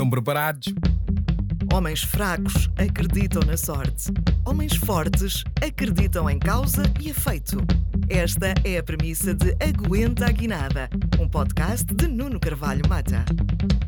Estão preparados? Homens fracos acreditam na sorte. Homens fortes acreditam em causa e efeito. Esta é a premissa de Aguenta a Guinada, um podcast de Nuno Carvalho Mata.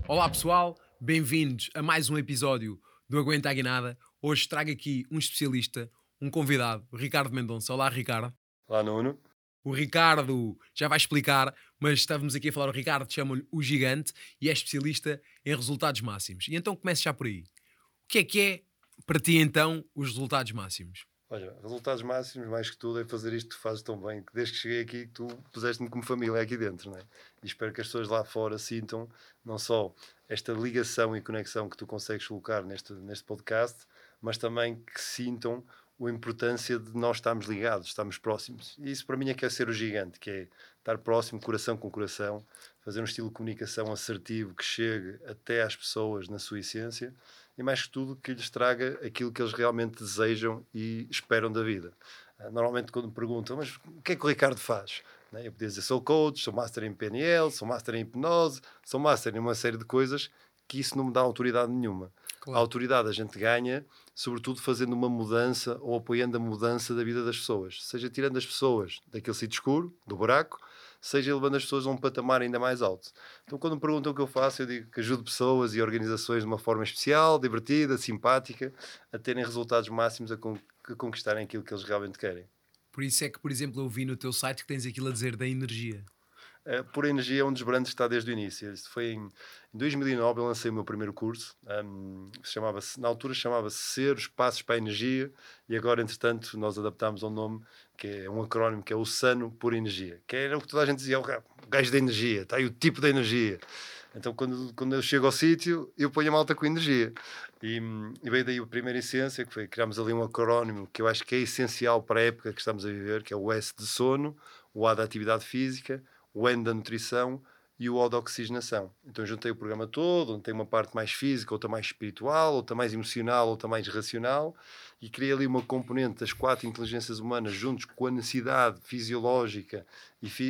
Olá pessoal, bem-vindos a mais um episódio do Aguenta a Guinada. Hoje trago aqui um especialista, um convidado, Ricardo Mendonça. Olá, Ricardo. Olá, Nuno. O Ricardo já vai explicar, mas estávamos aqui a falar, o Ricardo chama-lhe o gigante e é especialista em resultados máximos. E então comece já por aí. O que é que é para ti então os resultados máximos? Olha, resultados máximos, mais que tudo, é fazer isto que tu fazes tão bem, que desde que cheguei aqui, tu puseste-me como família aqui dentro, não é? E espero que as pessoas lá fora sintam não só esta ligação e conexão que tu consegues colocar neste, neste podcast, mas também que sintam a importância de nós estarmos ligados, estarmos próximos. E isso para mim é que é ser o gigante, que é estar próximo, coração com coração, fazer um estilo de comunicação assertivo que chegue até às pessoas na sua essência e mais que tudo que lhes traga aquilo que eles realmente desejam e esperam da vida. Ah, normalmente quando me perguntam, mas o que é que o Ricardo faz? Né, eu podia dizer, sou coach, sou master em PNL, sou master em hipnose, sou master em uma série de coisas que isso não me dá autoridade nenhuma. Claro. A autoridade a gente ganha, sobretudo fazendo uma mudança ou apoiando a mudança da vida das pessoas. Seja tirando as pessoas daquele sítio escuro, do buraco, seja levando as pessoas a um patamar ainda mais alto. Então, quando me perguntam o que eu faço, eu digo que ajudo pessoas e organizações de uma forma especial, divertida, simpática, a terem resultados máximos, a, con a conquistarem aquilo que eles realmente querem. Por isso é que, por exemplo, eu vi no teu site que tens aquilo a dizer da energia. Uh, por energia é um dos brands que está desde o início. Isto foi em, em 2009 eu lancei o meu primeiro curso. Um, chamava na altura chamava-se Ser os Passos para a Energia e agora, entretanto, nós adaptámos ao nome que é um acrónimo que é o SANO por Energia, que era o que toda a gente dizia, o gajo da energia, está aí o tipo da energia. Então, quando, quando eu chego ao sítio, eu ponho a malta com energia. E, e veio daí a primeira essência, que foi criámos ali um acrónimo que eu acho que é essencial para a época que estamos a viver, que é o S de sono, o A da atividade física, o N da nutrição e o O da oxigenação. Então juntei o programa todo, onde tem uma parte mais física, outra mais espiritual, outra mais emocional, outra mais racional, e criei ali uma componente das quatro inteligências humanas juntos com a necessidade fisiológica e, fi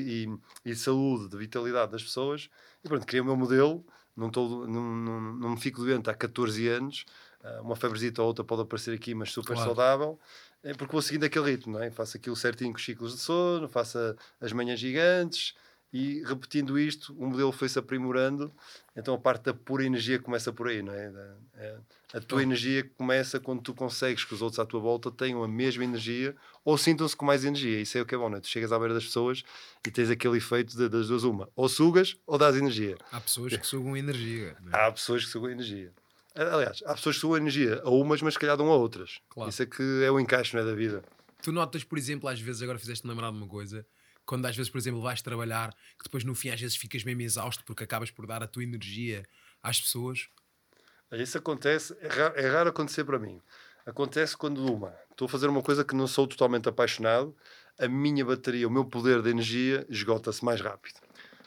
e, e saúde, de vitalidade das pessoas. E pronto, criei o meu modelo, não, tô, não, não, não me fico doente há 14 anos, ah, uma febrezita ou outra pode aparecer aqui, mas super claro. saudável é porque vou seguindo aquele ritmo, não é? Faço aquilo certinho com os ciclos de sono, faço as manhãs gigantes, e repetindo isto, o modelo foi-se aprimorando, então a parte da pura energia começa por aí, não é? é a tua energia começa quando tu consegues que os outros à tua volta tenham a mesma energia ou sintam-se com mais energia. Isso é o que é bom, não é? Tu chegas à beira das pessoas e tens aquele efeito de, das duas uma. Ou sugas ou dás energia. Há pessoas que sugam energia. É? Há pessoas que sugam energia. Aliás, há pessoas que sugam energia a umas, mas se calhar dão a outras. Claro. Isso é que é o encaixe, não é, da vida. Tu notas, por exemplo, às vezes, agora fizeste-me lembrar de uma coisa, quando às vezes, por exemplo, vais trabalhar, que depois no fim às vezes ficas mesmo exausto porque acabas por dar a tua energia às pessoas? Isso acontece, é raro, é raro acontecer para mim. Acontece quando uma, estou a fazer uma coisa que não sou totalmente apaixonado, a minha bateria, o meu poder de energia esgota-se mais rápido.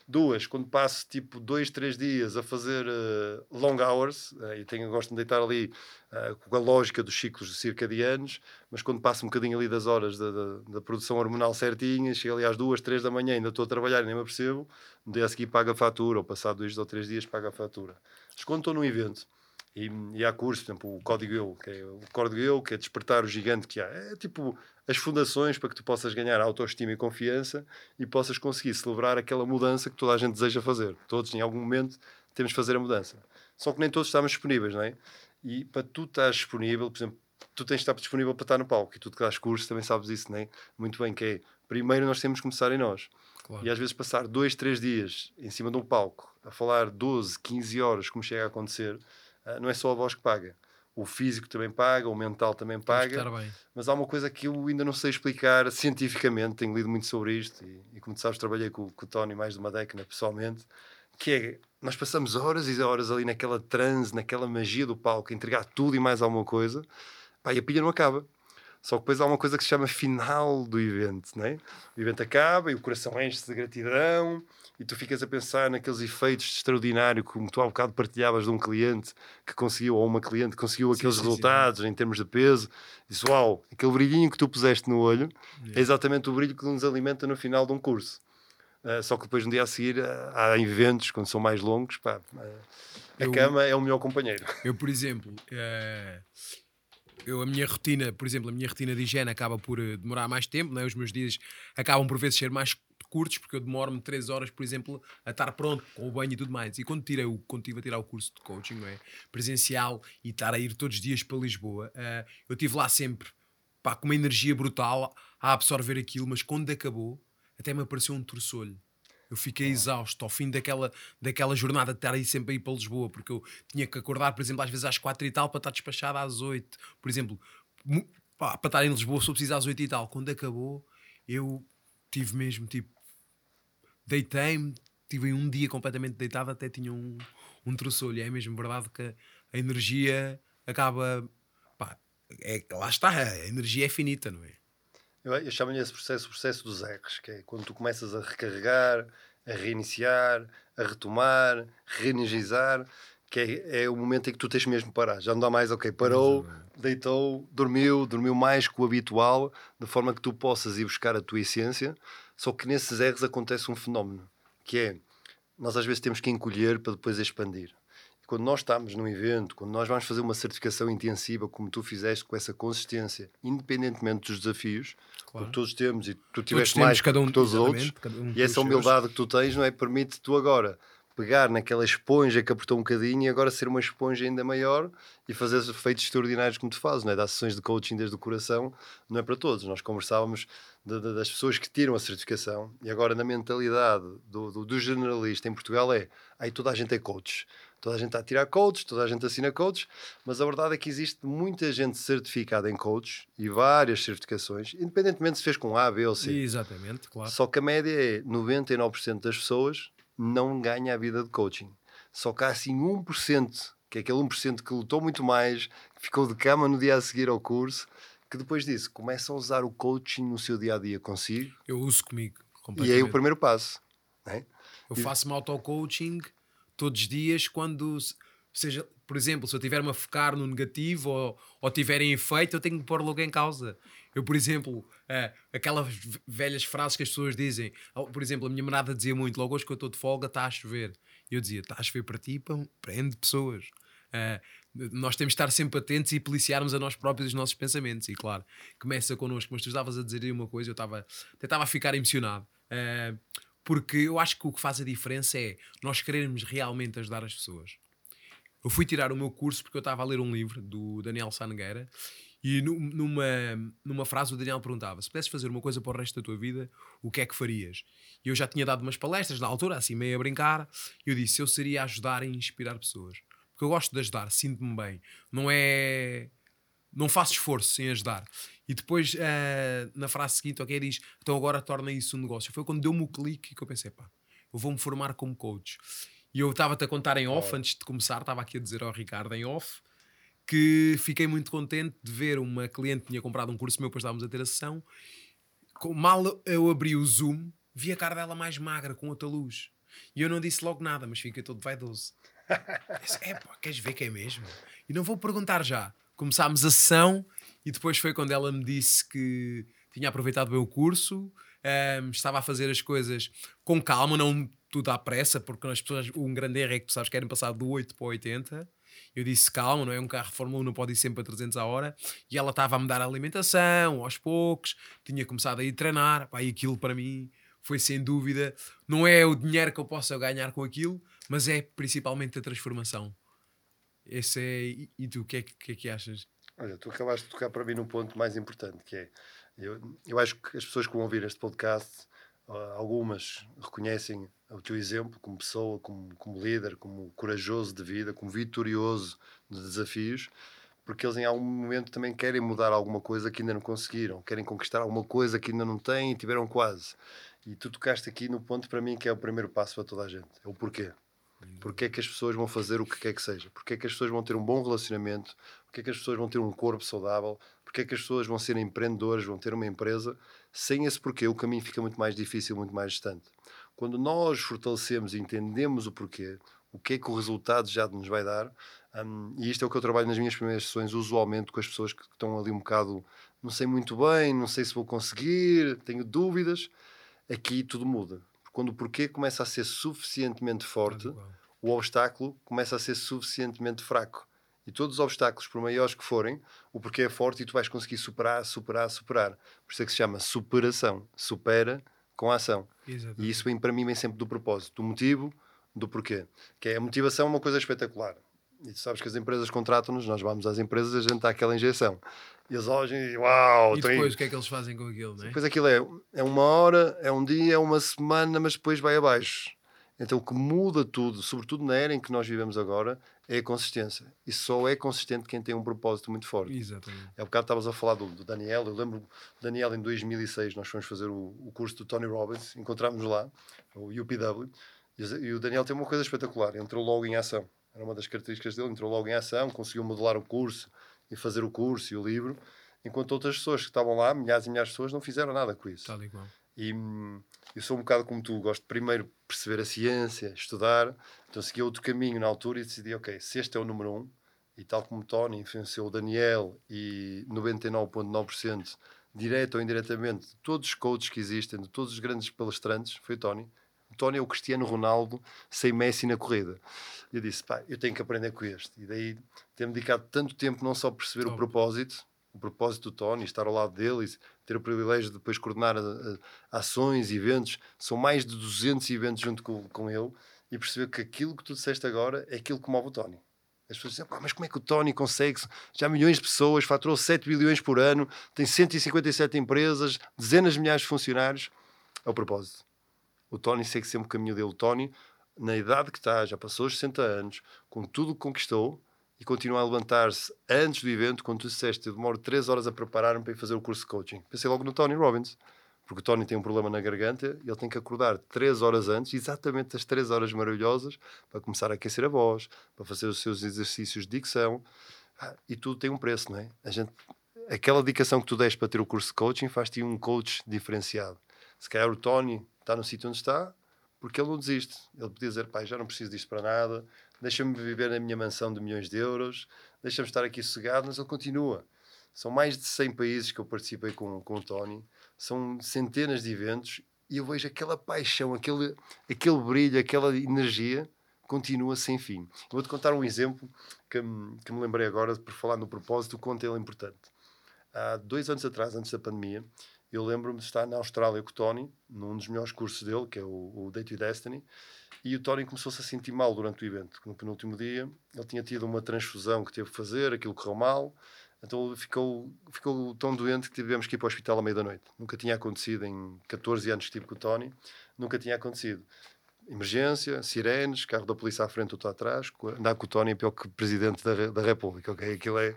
Duas, quando passo tipo dois, três dias a fazer uh, long hours, uh, e tenho, gosto de deitar ali uh, com a lógica dos ciclos circadianos, mas quando passo um bocadinho ali das horas da, da, da produção hormonal certinha, chego ali às duas, três da manhã, ainda estou a trabalhar e nem me apercebo, no dia a seguir pago a fatura, ou passado dois ou três dias pago a fatura. Mas quando estou num evento, e, e há cursos, por exemplo, o Código Eu, que é o Código Eu, que é despertar o gigante que há. É tipo as fundações para que tu possas ganhar autoestima e confiança e possas conseguir celebrar aquela mudança que toda a gente deseja fazer. Todos, em algum momento, temos de fazer a mudança. Só que nem todos estamos disponíveis, não é? E para tu estar disponível, por exemplo, tu tens de estar disponível para estar no palco e tu que dás cursos também sabes isso, não é? Muito bem, que é, primeiro nós temos que começar em nós. Claro. E às vezes passar dois, três dias em cima de um palco a falar 12, 15 horas, como chega a acontecer, ah, não é só a voz que paga. O físico também paga, o mental também paga. Mas há uma coisa que eu ainda não sei explicar cientificamente, tenho lido muito sobre isto e, e como tu sabes, trabalhei com, com o Tony mais de uma década pessoalmente, que é nós passamos horas e horas ali naquela transe, naquela magia do palco, entregar tudo e mais alguma coisa, pá, e a pilha não acaba. Só que depois há uma coisa que se chama final do evento, né? O evento acaba e o coração enche-se de gratidão e tu ficas a pensar naqueles efeitos extraordinários como tu há um bocado partilhavas de um cliente que conseguiu, ou uma cliente que conseguiu aqueles sim, resultados sim. em termos de peso. Disse, uau, aquele brilhinho que tu puseste no olho yeah. é exatamente o brilho que nos alimenta no final de um curso. Uh, só que depois no dia a seguir uh, há eventos, quando são mais longos, pá, uh, a Eu- cama é o melhor companheiro. Eu, por exemplo, eu, a minha rotina, por exemplo, a minha rotina de higiene acaba por demorar mais tempo, né? os meus dias acabam por vezes ser mais curtos, porque eu demoro-me 3 horas, por exemplo, a estar pronto com o banho e tudo mais. E quando, tirei o, quando estive a tirar o curso de coaching não é? presencial e estar a ir todos os dias para Lisboa, eh, eu estive lá sempre pá, com uma energia brutal a absorver aquilo, mas quando acabou, até me apareceu um torçolho. Eu fiquei exausto ao fim daquela, daquela jornada de estar aí sempre a ir para Lisboa, porque eu tinha que acordar, por exemplo, às vezes às quatro e tal para estar despachado às oito. Por exemplo, pá, para estar em Lisboa só preciso às oito e tal. Quando acabou, eu tive mesmo tipo. Deitei-me, tive um dia completamente deitado, até tinha um, um troçolho. É mesmo verdade que a energia acaba. Pá, é, lá está, a energia é finita, não é? Eu, eu chamo-lhe esse processo o processo dos R's, que é quando tu começas a recarregar, a reiniciar, a retomar, reenergizar, que é, é o momento em que tu tens mesmo de parar. Já não dá mais, ok, parou, deitou, dormiu, dormiu mais que o habitual, de forma que tu possas ir buscar a tua essência. Só que nesses R's acontece um fenómeno, que é, nós às vezes temos que encolher para depois expandir. E quando nós estamos num evento, quando nós vamos fazer uma certificação intensiva, como tu fizeste com essa consistência, independentemente dos desafios, Claro. porque todos temos e tu tiveste mais cada um, que todos os outros, um e essa humildade que tu tens, não é? Permite tu agora pegar naquela esponja que apertou um bocadinho e agora ser uma esponja ainda maior e fazer os efeitos extraordinários como tu fazes, não é? Dar sessões de coaching desde o coração, não é para todos. Nós conversávamos de- de- das pessoas que tiram a certificação e agora na mentalidade do, do, do generalista em Portugal é aí toda a gente é coach. Toda a gente está a tirar coaches, toda a gente assina coaches, mas a verdade é que existe muita gente certificada em coaches e várias certificações, independentemente se fez com A, B ou C. Exatamente, claro. Só que a média é 99% das pessoas não ganha a vida de coaching. Só que há assim 1%, que é aquele 1% que lutou muito mais, que ficou de cama no dia a seguir ao curso, que depois disso começa a usar o coaching no seu dia a dia consigo. Eu uso comigo. E é o primeiro passo. não é? Eu faço-me auto-coaching todos os dias quando, se- seja, por exemplo, se eu estiver-me a focar no negativo ou, ou tiver em efeito, eu tenho que pôr logo em causa. Eu, por exemplo, eh, aquelas velhas frases que as pessoas dizem, por exemplo, a minha namorada dizia muito, logo hoje que eu estou de folga, está a chover. Eu dizia, está a chover para ti, pão, prende pessoas. Eh, nós temos de estar sempre atentos e policiarmos a nós próprios os nossos pensamentos. E claro, começa connosco, mas tu estavas a dizer aí uma coisa, eu estava até estava a ficar emocionado. Eh, porque eu acho que o que faz a diferença é nós querermos realmente ajudar as pessoas. Eu fui tirar o meu curso porque eu estava a ler um livro do Daniel Sangueira e nu- numa, numa frase o Daniel perguntava: se pudesses fazer uma coisa para o resto da tua vida, o que é que farias? E eu já tinha dado umas palestras na altura, assim meio a brincar, e eu disse: eu seria ajudar e inspirar pessoas. Porque eu gosto de ajudar, sinto-me bem. Não é. Não faço esforço em ajudar. E depois, eh, na frase seguinte, ok, diz: então agora torna isso um negócio. Foi quando deu-me o clique que eu pensei: pá, eu vou-me formar como coach. E eu estava-te a contar em off, antes de começar, estava aqui a dizer ao Ricardo em off, que fiquei muito contente de ver uma cliente que tinha comprado um curso meu, depois estávamos a ter a sessão. Mal eu abri o Zoom, vi a cara dela mais magra, com outra luz. E eu não disse logo nada, mas fiquei todo vaidoso. Disse, É pá, queres ver que é mesmo? E não vou perguntar já. Começámos a sessão e depois foi quando ela me disse que tinha aproveitado bem o curso, ahm, estava a fazer as coisas com calma, não tudo à pressa, porque as pessoas, um grande erro é que tu sabes querem passar do 8 para o 80. Eu disse calma, não é? Um carro de Fórmula 1 não pode ir sempre a 300 a hora. E ela estava a me dar a alimentação aos poucos, tinha começado a ir treinar. Pá, e aquilo para mim foi sem dúvida. Não é o dinheiro que eu possa ganhar com aquilo, mas é principalmente a transformação. Esse é. E, tu, o que é, que- é que achas? Olha, tu acabaste de tocar para mim no ponto mais importante, que é, eu, eu acho que as pessoas que vão ouvir este podcast, algumas reconhecem o teu exemplo como pessoa, como, como líder, como corajoso de vida, como vitorioso de desafios, porque eles em algum momento também querem mudar alguma coisa que ainda não conseguiram, querem conquistar alguma coisa que ainda não têm e tiveram quase. E tu tocaste aqui no ponto para mim que é o primeiro passo para toda a gente, é o porquê. Porquê é que as pessoas vão fazer o que quer que seja? Porquê é que as pessoas vão ter um bom relacionamento? Porquê é que as pessoas vão ter um corpo saudável? Porquê é que as pessoas vão ser empreendedores, vão ter uma empresa? Sem esse porquê, o caminho fica muito mais difícil, muito mais distante. Quando nós fortalecemos e entendemos o porquê, o que é que o resultado já nos vai dar, hum, e isto é o que eu trabalho nas minhas primeiras sessões, usualmente com as pessoas que estão ali um bocado, não sei muito bem, não sei se vou conseguir, tenho dúvidas, aqui tudo muda. quando o porquê começa a ser suficientemente forte, o obstáculo começa a ser suficientemente fraco. E todos os obstáculos, por maiores que forem, o porquê é forte e tu vais conseguir superar, superar, superar. Por isso é que se chama superação. Supera com a ação. Exatamente. E isso vem para mim vem sempre do propósito, do motivo, do porquê. Que é a motivação é uma coisa espetacular. E tu sabes que as empresas contratam-nos, nós vamos às empresas a gente dá aquela injeção. E eles olham e uau, E depois o que é que eles fazem com aquilo, não é? Depois aquilo é, é uma hora, é um dia, é uma semana, mas depois vai abaixo. Então o que muda tudo, sobretudo na era em que nós vivemos agora, é a consistência. E só é consistente quem tem um propósito muito forte. Exatamente. É bocado estavas a falar do, do Daniel. Eu lembro Daniel em 2006, nós fomos fazer o, o curso do Tony Robbins, encontramos-nos lá, o UPW, e, o- e o Daniel tem uma coisa espetacular: entrou logo em ação. Era uma das características dele, entrou logo em ação, conseguiu modelar o curso e fazer o curso e o livro, enquanto outras pessoas que estavam lá, milhares e milhares de pessoas, não fizeram nada com isso. Tal qual. E hum, eu sou um bocado como tu, gosto de primeiro perceber a ciência, estudar. Então segui outro caminho na altura e decidi, ok, se este é o número um, e tal como Tony influenciou o Daniel e 99,9% direto ou indiretamente, de todos os coaches que existem, de todos os grandes palestrantes, foi o Tony. O Tony é o Cristiano Ronaldo sem Messi na corrida. E eu disse, pá, eu tenho que aprender com este. E daí ter-me dedicado tanto tempo não só a perceber o Top. propósito, o propósito do Tony, estar ao lado dele e ter o privilégio de depois coordenar a- ações, eventos. São mais de 200 eventos junto com, com ele e perceber que aquilo que tu disseste agora é aquilo que move o Tony. As pessoas dizem, "Pá, mas como é que o Tony consegue? Já milhões de pessoas, faturou 7 bilhões por ano, tem 157 empresas, dezenas de milhares de funcionários. É o propósito. O Tony segue sempre o caminho dele. O Tony, na idade que está, já passou os 60 anos, com tudo que conquistou e continua a levantar-se antes do evento, quando tu disseste, eu demoro 3 horas a preparar-me para ir fazer o curso de coaching. Pensei logo no Tony Robbins. Porque o Tony tem um problema na garganta e ele tem que acordar 3 horas antes, exatamente as 3 horas maravilhosas, para começar a aquecer a voz, para fazer os seus exercícios de dicção. Ah, e tudo tem um preço, não é? A gente, aquela dedicação que tu deste para ter o curso de coaching faz-te um coach diferenciado. Se calhar o Tony está no sítio onde está porque ele não desiste. Ele podia dizer, pai, já não preciso disto para nada, deixa-me viver na minha mansão de milhões de euros, deixa-me estar aqui sossegado, mas ele continua. São mais de 100 países que eu participei com, com o Tony, são centenas de eventos e eu vejo aquela paixão, aquele, aquele brilho, aquela energia continua sem fim. Vou-te contar um exemplo que, que me lembrei agora por falar no propósito, o quanto ele é importante. Há dois anos atrás, antes da pandemia, eu lembro-me de estar na Austrália com o Tony, num dos melhores cursos dele, que é o, o Date with Destiny, e o Tony começou-se a sentir mal durante o evento. No penúltimo dia, ele tinha tido uma transfusão que teve que fazer, aquilo correu mal, então ficou, ficou tão doente que tivemos que ir para o hospital à meia da noite. Nunca tinha acontecido em 14 anos que estive com o Tony, nunca tinha acontecido. Emergência, sirenes, carro da polícia à frente, outro atrás, andar com o Tony é pior que presidente da, da República, ok? Aquilo é...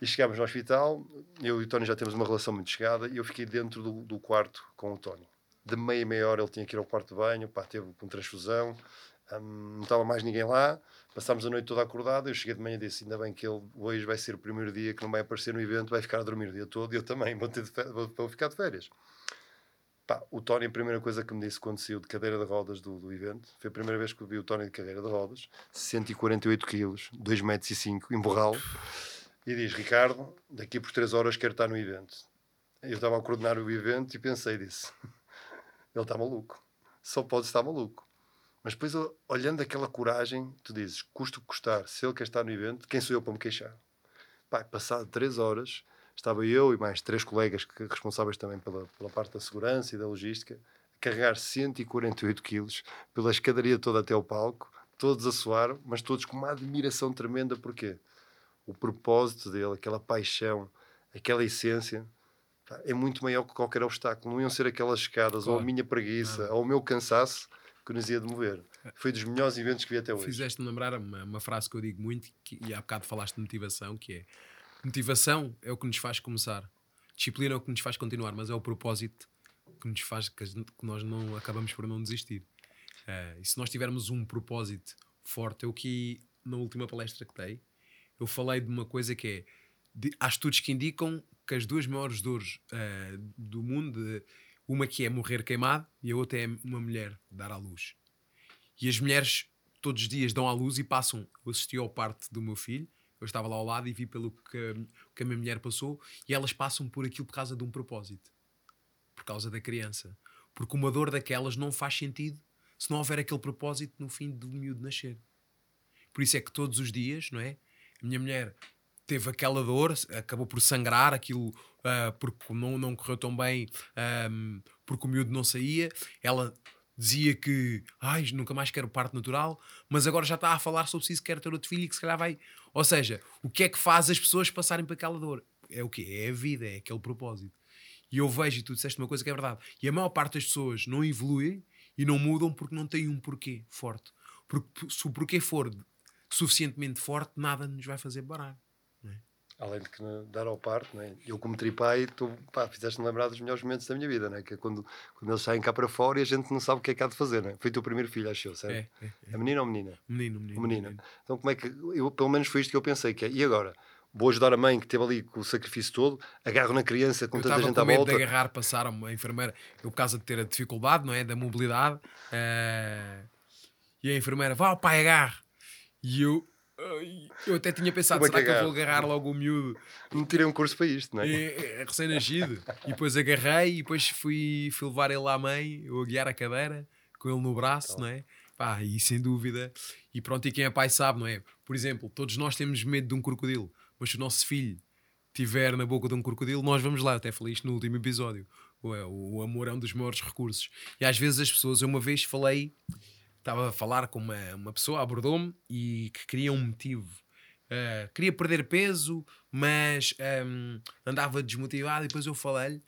E chegámos no hospital, eu e o Tony já temos uma relação muito chegada, e eu fiquei dentro do, do quarto com o Tony. De meia a meia hora ele tinha que ir ao quarto de banho, pá, teve com transfusão, hum, não estava mais ninguém lá, passámos a noite toda acordada, eu cheguei de manhã e disse, ainda bem que ele hoje vai ser o primeiro dia que não vai aparecer no evento, vai ficar a dormir o dia todo, e eu também vou, ter fe- vou, ficar de férias. Pá, o Tony, a primeira coisa que me disse quando saiu de cadeira de rodas do, do evento, foi a primeira vez que eu vi o Tony de cadeira de rodas, 148 quilos, 2 metros e 5, em e diz, Ricardo, daqui por 3 horas quero estar no evento. Eu estava a coordenar o evento e pensei disso. Ele está maluco. Só pode estar maluco. Mas depois, olhando aquela coragem, tu dizes, custa o que custar, se ele quer estar no evento, quem sou eu para me queixar? Pá, passado 3 horas, estava eu e mais três colegas que, responsáveis também pela, pela parte da segurança e da logística, a carregar 148 quilos pela escadaria toda até ao palco, todos a suar, mas todos com uma admiração tremenda, porquê? O propósito dele, aquela paixão, aquela essência, é muito maior que qualquer obstáculo. Não iam ser aquelas escadas, ou a Claro. minha preguiça, Nada. ou o meu cansaço que nos ia de mover. Foi dos melhores eventos que vi até hoje. Fizeste-me lembrar uma, uma frase que eu digo muito que, e há bocado falaste de motivação, que é motivação é o que nos faz começar, disciplina é o que nos faz continuar, mas é o propósito que nos faz que, gente- que nós não acabamos por não desistir. Eh, e se nós tivermos um propósito forte, eu que na última palestra que dei, eu falei de uma coisa que é de- há estudos que indicam que as duas maiores dores eh, do mundo, eh, uma que é morrer queimado e a outra é uma mulher dar à luz. E as mulheres todos os dias dão à luz e passam. Eu assisti ao parte do meu filho, eu estava lá ao lado e vi pelo que, que a minha mulher passou, e elas passam por aquilo por causa de um propósito, por causa da criança. Porque uma dor daquelas não faz sentido se não houver aquele propósito no fim do miúdo nascer. Por isso é que todos os dias, não é? Minha mulher teve aquela dor, acabou por sangrar aquilo uh, porque não, não correu tão bem, um, porque o miúdo não saía. Ela dizia que ai, nunca mais quero parto natural, mas agora já está a falar sobre se quer ter outro filho e que se calhar vai. Ou seja, o que é que faz as pessoas passarem por aquela dor? É o quê? É a vida, é aquele propósito. E eu vejo, e tu disseste uma coisa que é verdade, e a maior parte das pessoas não evoluem e não mudam porque não têm um porquê forte. Porque se o porquê for suficientemente forte, nada nos vai fazer parar. É? Além de que dar ao parto, é? eu como tripai, tu fizeste-me lembrar dos melhores momentos da minha vida, é? que é quando, quando eles saem cá para fora e a gente não sabe o que é que há de fazer. Não é? Foi o teu primeiro filho, acho eu, certo? É, é, é. A menina ou menina? Menino, menino, menino. menino. Então como é que, eu, pelo menos foi isto que eu pensei, que é, e agora? Vou ajudar a mãe que esteve ali com o sacrifício todo, agarro na criança com eu tanta gente à volta. Eu de agarrar, passar a enfermeira, eu por causa de ter a dificuldade, não é? Da mobilidade, uh, e a enfermeira, vá, pai, agarre. E eu, eu até tinha pensado, é será que, que eu vou agarrar logo o miúdo? Não tirei um curso para isto, não é? é, é recém-nascido. e depois agarrei e depois fui, fui levar ele à mãe, eu a guiar a cadeira, com ele no braço, então. não é? Pá, e sem dúvida. E pronto, e quem é pai sabe, não é? Por exemplo, todos nós temos medo de um crocodilo, mas se o nosso filho estiver na boca de um crocodilo, nós vamos lá. Até falei isto no último episódio. O, o amor é um dos maiores recursos. E às vezes as pessoas, eu uma vez falei estava a falar com uma, uma pessoa, abordou-me e que queria um motivo. Uh, queria perder peso, mas um, andava desmotivado. E depois eu falei-lhe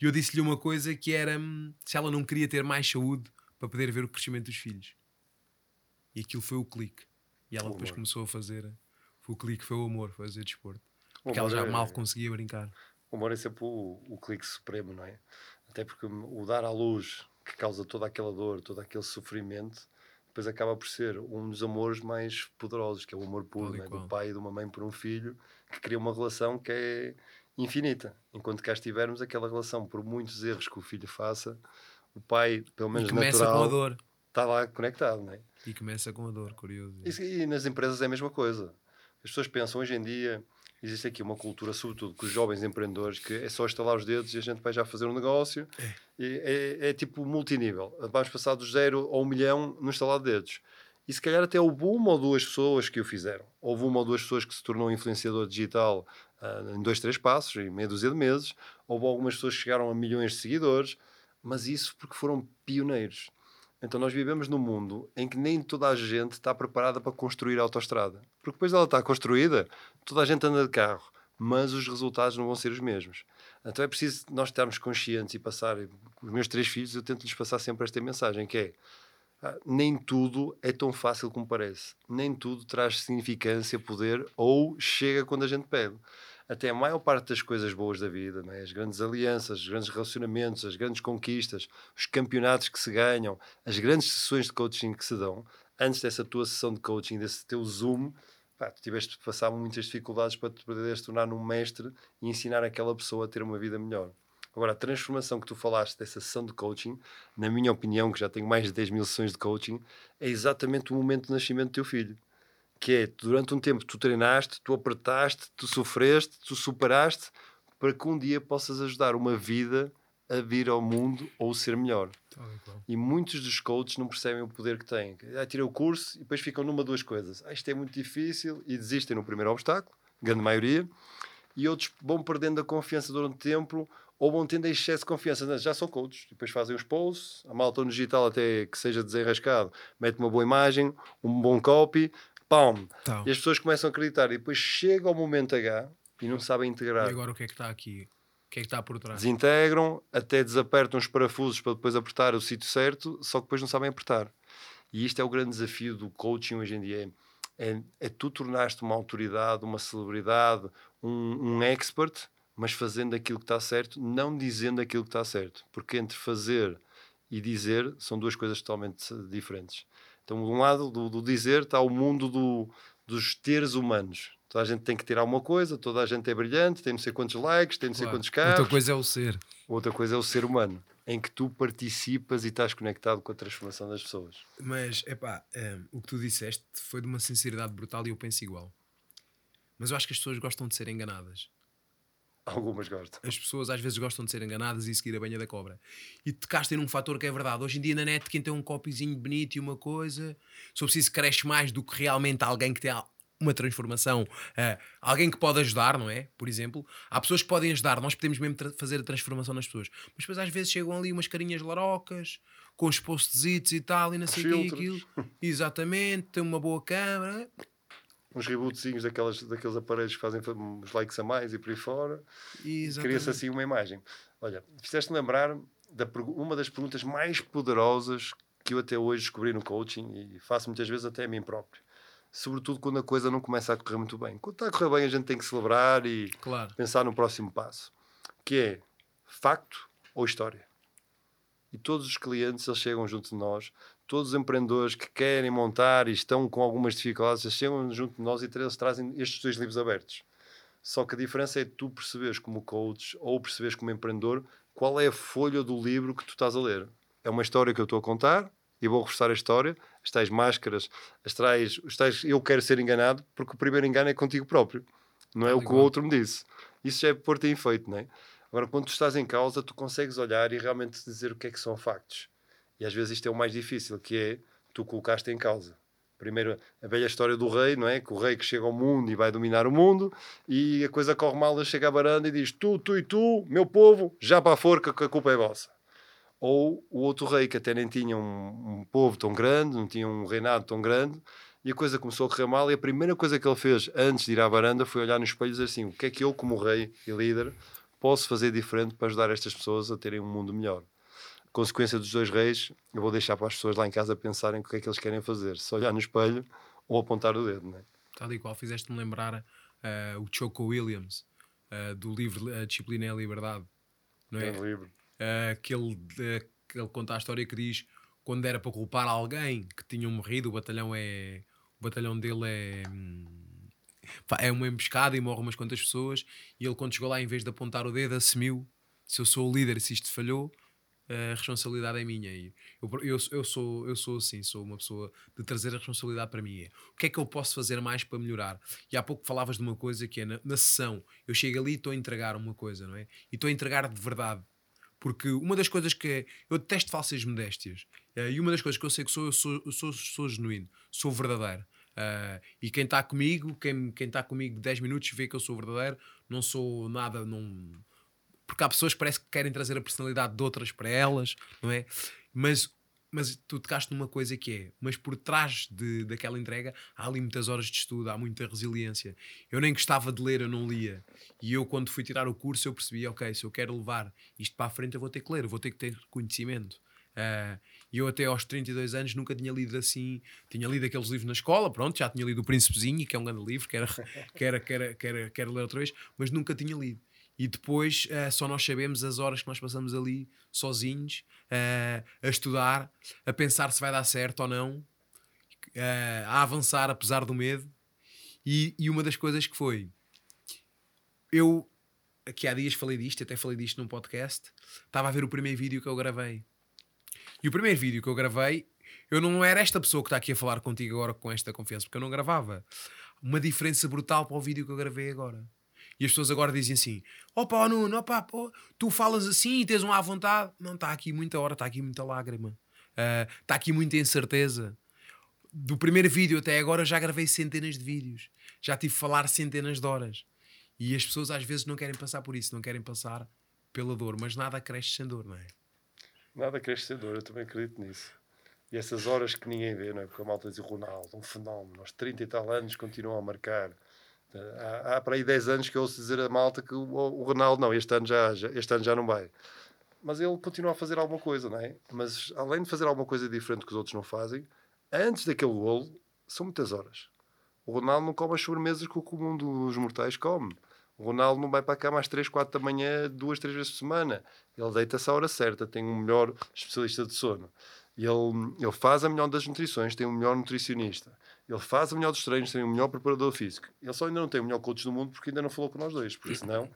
e eu disse-lhe uma coisa que era hum, se ela não queria ter mais saúde para poder ver o crescimento dos filhos. E aquilo foi o clique. E ela o depois amor. começou a fazer. Foi o clique, foi o amor, foi fazer desporto. Porque ela já é, mal conseguia brincar. O amor é sempre o, o clique supremo, não é? Até porque o dar à luz que causa toda aquela dor, todo aquele sofrimento, depois acaba por ser um dos amores mais poderosos, que é o amor puro, né? do pai e de uma mãe por um filho, que cria uma relação que é infinita. Enquanto cá estivermos, aquela relação, por muitos erros que o filho faça, o pai, pelo menos e começa natural, com a dor. está lá conectado. Né? E começa com a dor, curioso. E, e nas empresas é a mesma coisa. As pessoas pensam hoje em dia existe aqui uma cultura, sobretudo com os jovens empreendedores, que é só estalar os dedos e a gente vai já fazer um negócio. É, é, é tipo multinível. Vamos passar do zero ao um milhão no estalar de dedos. E se calhar até houve uma ou duas pessoas que o fizeram. Houve uma ou duas pessoas que se tornou influenciador digital uh, em dois, três passos, em meia dúzia de meses. Houve algumas pessoas que chegaram a milhões de seguidores. Mas isso porque foram pioneiros. Então nós vivemos num mundo em que nem toda a gente está preparada para construir a autoestrada. Porque depois ela está construída, toda a gente anda de carro, mas os resultados não vão ser os mesmos. Então é preciso nós estarmos conscientes e passar. Os meus três filhos, eu tento-lhes passar sempre esta mensagem, que é ah, nem tudo é tão fácil como parece. Nem tudo traz significância, poder ou chega quando a gente pede até a maior parte das coisas boas da vida, é? as grandes alianças, os grandes relacionamentos, as grandes conquistas, os campeonatos que se ganham, as grandes sessões de coaching que se dão, antes dessa tua sessão de coaching, desse teu Zoom, pá, tu tiveste de passar muitas dificuldades para te poderes tornar num mestre e ensinar aquela pessoa a ter uma vida melhor. Agora, a transformação que tu falaste dessa sessão de coaching, na minha opinião, que já tenho mais de 10 mil sessões de coaching, é exatamente o momento do nascimento do teu filho que é durante um tempo tu treinaste, tu apertaste, tu sofreste, tu superaste para que um dia possas ajudar uma vida a vir ao mundo ou ser melhor. E muitos dos coaches não percebem o poder que têm. Ah, tirei o curso e depois ficam numa duas coisas. Ah, isto é muito difícil e desistem no primeiro obstáculo, grande maioria. E outros vão perdendo a confiança durante o tempo ou vão tendo excesso de confiança. Já são coaches. Depois fazem os posts, a malta no digital até que seja desenrascado, mete uma boa imagem, um bom copy, pam! Então. E as pessoas começam a acreditar. E depois chega o momento H e não sabem integrar. E agora o que é que está aqui? O que é que está por trás? Desintegram, até desapertam os parafusos para depois apertar o sítio certo, só que depois não sabem apertar. E isto é o grande desafio do coaching hoje em dia. É, é, é tu tornaste uma autoridade, uma celebridade, um, um expert, mas fazendo aquilo que está certo, não dizendo aquilo que está certo. Porque entre fazer e dizer são duas coisas totalmente diferentes. Então, de um lado do, do dizer está o mundo do, dos teres humanos. Toda a gente tem que ter alguma coisa, toda a gente é brilhante, tem não sei quantos likes, tem não sei claro. quantos carros. Outra coisa é o ser. Outra coisa é o ser humano, em que tu participas e estás conectado com a transformação das pessoas. Mas, epá, um, o que tu disseste foi de uma sinceridade brutal e eu penso igual. Mas eu acho que as pessoas gostam de ser enganadas. Algumas gostam. As pessoas às vezes gostam de ser enganadas e seguir a banha da cobra. E tocaste num fator que é verdade. Hoje em dia na net, quem tem um copizinho bonito e uma coisa, se eu preciso, cresce mais do que realmente alguém que tem uma transformação, uh, alguém que pode ajudar, não é? Por exemplo, há pessoas que podem ajudar, nós podemos mesmo fazer a transformação nas pessoas, mas depois às vezes chegam ali umas carinhas larocas, com os postzitos e tal, e não sei o que aquilo. Exatamente, tem uma boa câmera. Uns rebootzinhos daquelas, daqueles aparelhos que fazem uns likes a mais e por aí fora. Cria-se assim uma imagem. Olha, fizeste-me lembrar da uma das perguntas mais poderosas que eu até hoje descobri no coaching e faço muitas vezes até a mim próprio. Sobretudo quando a coisa não começa a correr muito bem. Quando está a correr bem, a gente tem que celebrar e claro. pensar no próximo passo, que é facto ou história. E todos os clientes, eles chegam junto de nós, todos os empreendedores que querem montar e estão com algumas dificuldades, chegam junto de nós e trazem estes dois livros abertos. Só que a diferença é tu perceberes como coach ou perceberes como empreendedor qual é a folha do livro que tu estás a ler. É uma história que eu estou a contar e vou reforçar a história, as tais máscaras, as tais, os tais eu quero ser enganado, porque o primeiro engano é contigo próprio, não é, é o que o outro me disse. Isso já é por ter efeito, não é? Agora, quando tu estás em causa, tu consegues olhar e realmente dizer o que é que são factos. E às vezes isto é o mais difícil, que é tu colocaste em causa. Primeiro, a velha história do rei, não é? Que o rei que chega ao mundo e vai dominar o mundo e a coisa corre mal, ele chega à varanda e diz tu, tu e tu, meu povo, já para a forca que a culpa é vossa. Ou o outro rei que até nem tinha um, um povo tão grande, não tinha um reinado tão grande, e a coisa começou a correr mal e a primeira coisa que ele fez antes de ir à varanda foi olhar no espelho e dizer assim, o que é que eu como rei e líder posso fazer diferente para ajudar estas pessoas a terem um mundo melhor. Consequência dos dois reis, eu vou deixar para as pessoas lá em casa pensarem o que é que eles querem fazer, se olhar no espelho ou apontar o dedo. Não é? Tal e qual, fizeste-me lembrar uh, o Choco Williams, uh, do livro A Disciplina e a Liberdade. Não é? é livro. Uh, que, ele, que ele conta a história que diz quando era para culpar alguém que tinha morrido, o batalhão é. O batalhão dele é. Hum, é uma emboscada e morre umas quantas pessoas. E ele, quando chegou lá, em vez de apontar o dedo, assumiu: se eu sou o líder, se isto falhou, a responsabilidade é minha. E eu, eu, eu, sou, eu sou assim, sou uma pessoa de trazer a responsabilidade para mim. É, o que é que eu posso fazer mais para melhorar? E há pouco falavas de uma coisa que é na, na sessão, eu chego ali e estou a entregar uma coisa, não é? E estou a entregar de verdade. Porque uma das coisas que é, eu detesto falsas modéstias. Eh, e uma das coisas que eu sei que sou, eu sou, sou, sou genuíno, sou verdadeiro. Uh, e quem está comigo, quem está comigo 10 minutos, vê que eu sou verdadeiro, não sou nada, não. Porque há pessoas que parece que querem trazer a personalidade de outras para elas, não é? Mas, mas tu tocaste numa coisa que é, mas por trás de, daquela entrega há ali muitas horas de estudo, há muita resiliência. Eu nem gostava de ler, eu não lia. E eu, quando fui tirar o curso, eu percebi, ok, se eu quero levar isto para a frente, eu vou ter que ler, eu vou ter que ter conhecimento. Uh, eu até aos 32 anos nunca tinha lido assim. Tinha lido aqueles livros na escola, pronto, já tinha lido O Príncipezinho, que é um grande livro, que era, que era, que era, que era, que era ler outra vez, mas nunca tinha lido. E depois uh, só nós sabemos as horas que nós passamos ali sozinhos uh, a estudar, a pensar se vai dar certo ou não, uh, a avançar apesar do medo. E, e uma das coisas que foi, eu aqui há dias falei disto, até falei disto num podcast, estava a ver o primeiro vídeo que eu gravei e o primeiro vídeo que eu gravei, eu não era esta pessoa que está aqui a falar contigo agora com esta confiança, porque eu não gravava. Uma diferença brutal para o vídeo que eu gravei agora. E as pessoas agora dizem assim: opa, oh Nuno, opa, pô, tu falas assim e tens uma à vontade. Não, está aqui muita hora, está aqui muita lágrima, uh, está aqui muita incerteza. Do primeiro vídeo até agora já gravei centenas de vídeos, já tive de falar centenas de horas. E as pessoas às vezes não querem passar por isso, não querem passar pela dor, mas nada cresce sem dor, não é? Nada crescedor, eu também acredito nisso. E essas horas que ninguém vê, não é? Porque a malta diz Ronaldo, um fenómeno, aos 30 e tal anos continua a marcar. Há, há para aí 10 anos que eu ouço dizer a malta que o, o Ronaldo, não, este ano, já, já, este ano já não vai. Mas ele continua a fazer alguma coisa, não é? Mas além de fazer alguma coisa diferente que os outros não fazem, antes daquele golo, são muitas horas. O Ronaldo não come as sobremesas que o comum dos mortais come. O Ronaldo não vai para cá mais 3, 4 da manhã, duas, três vezes por semana. Ele deita-se à hora certa, tem um melhor especialista de sono. Ele, ele faz a melhor das nutrições, tem um melhor nutricionista. Ele faz a melhor dos treinos, tem o melhor preparador físico. Ele só ainda não tem o melhor coach do mundo porque ainda não falou com nós dois, por isso não.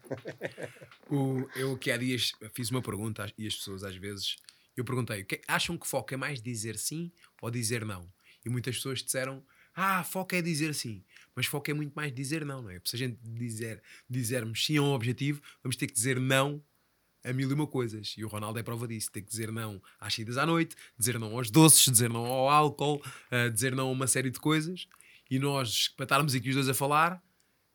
o, eu que há dias fiz uma pergunta e as pessoas às vezes eu perguntei: acham que foco é mais dizer sim ou dizer não? E muitas pessoas disseram Ah, foco é dizer sim. Mas foco é muito mais dizer não, não é? Se a gente dizer, dizermos sim a um objetivo, vamos ter que dizer não a mil e uma coisas. E o Ronaldo é prova disso. Tem que dizer não às saídas à noite, dizer não aos doces, dizer não ao álcool, uh, dizer não a uma série de coisas. E nós, para estarmos aqui os dois a falar,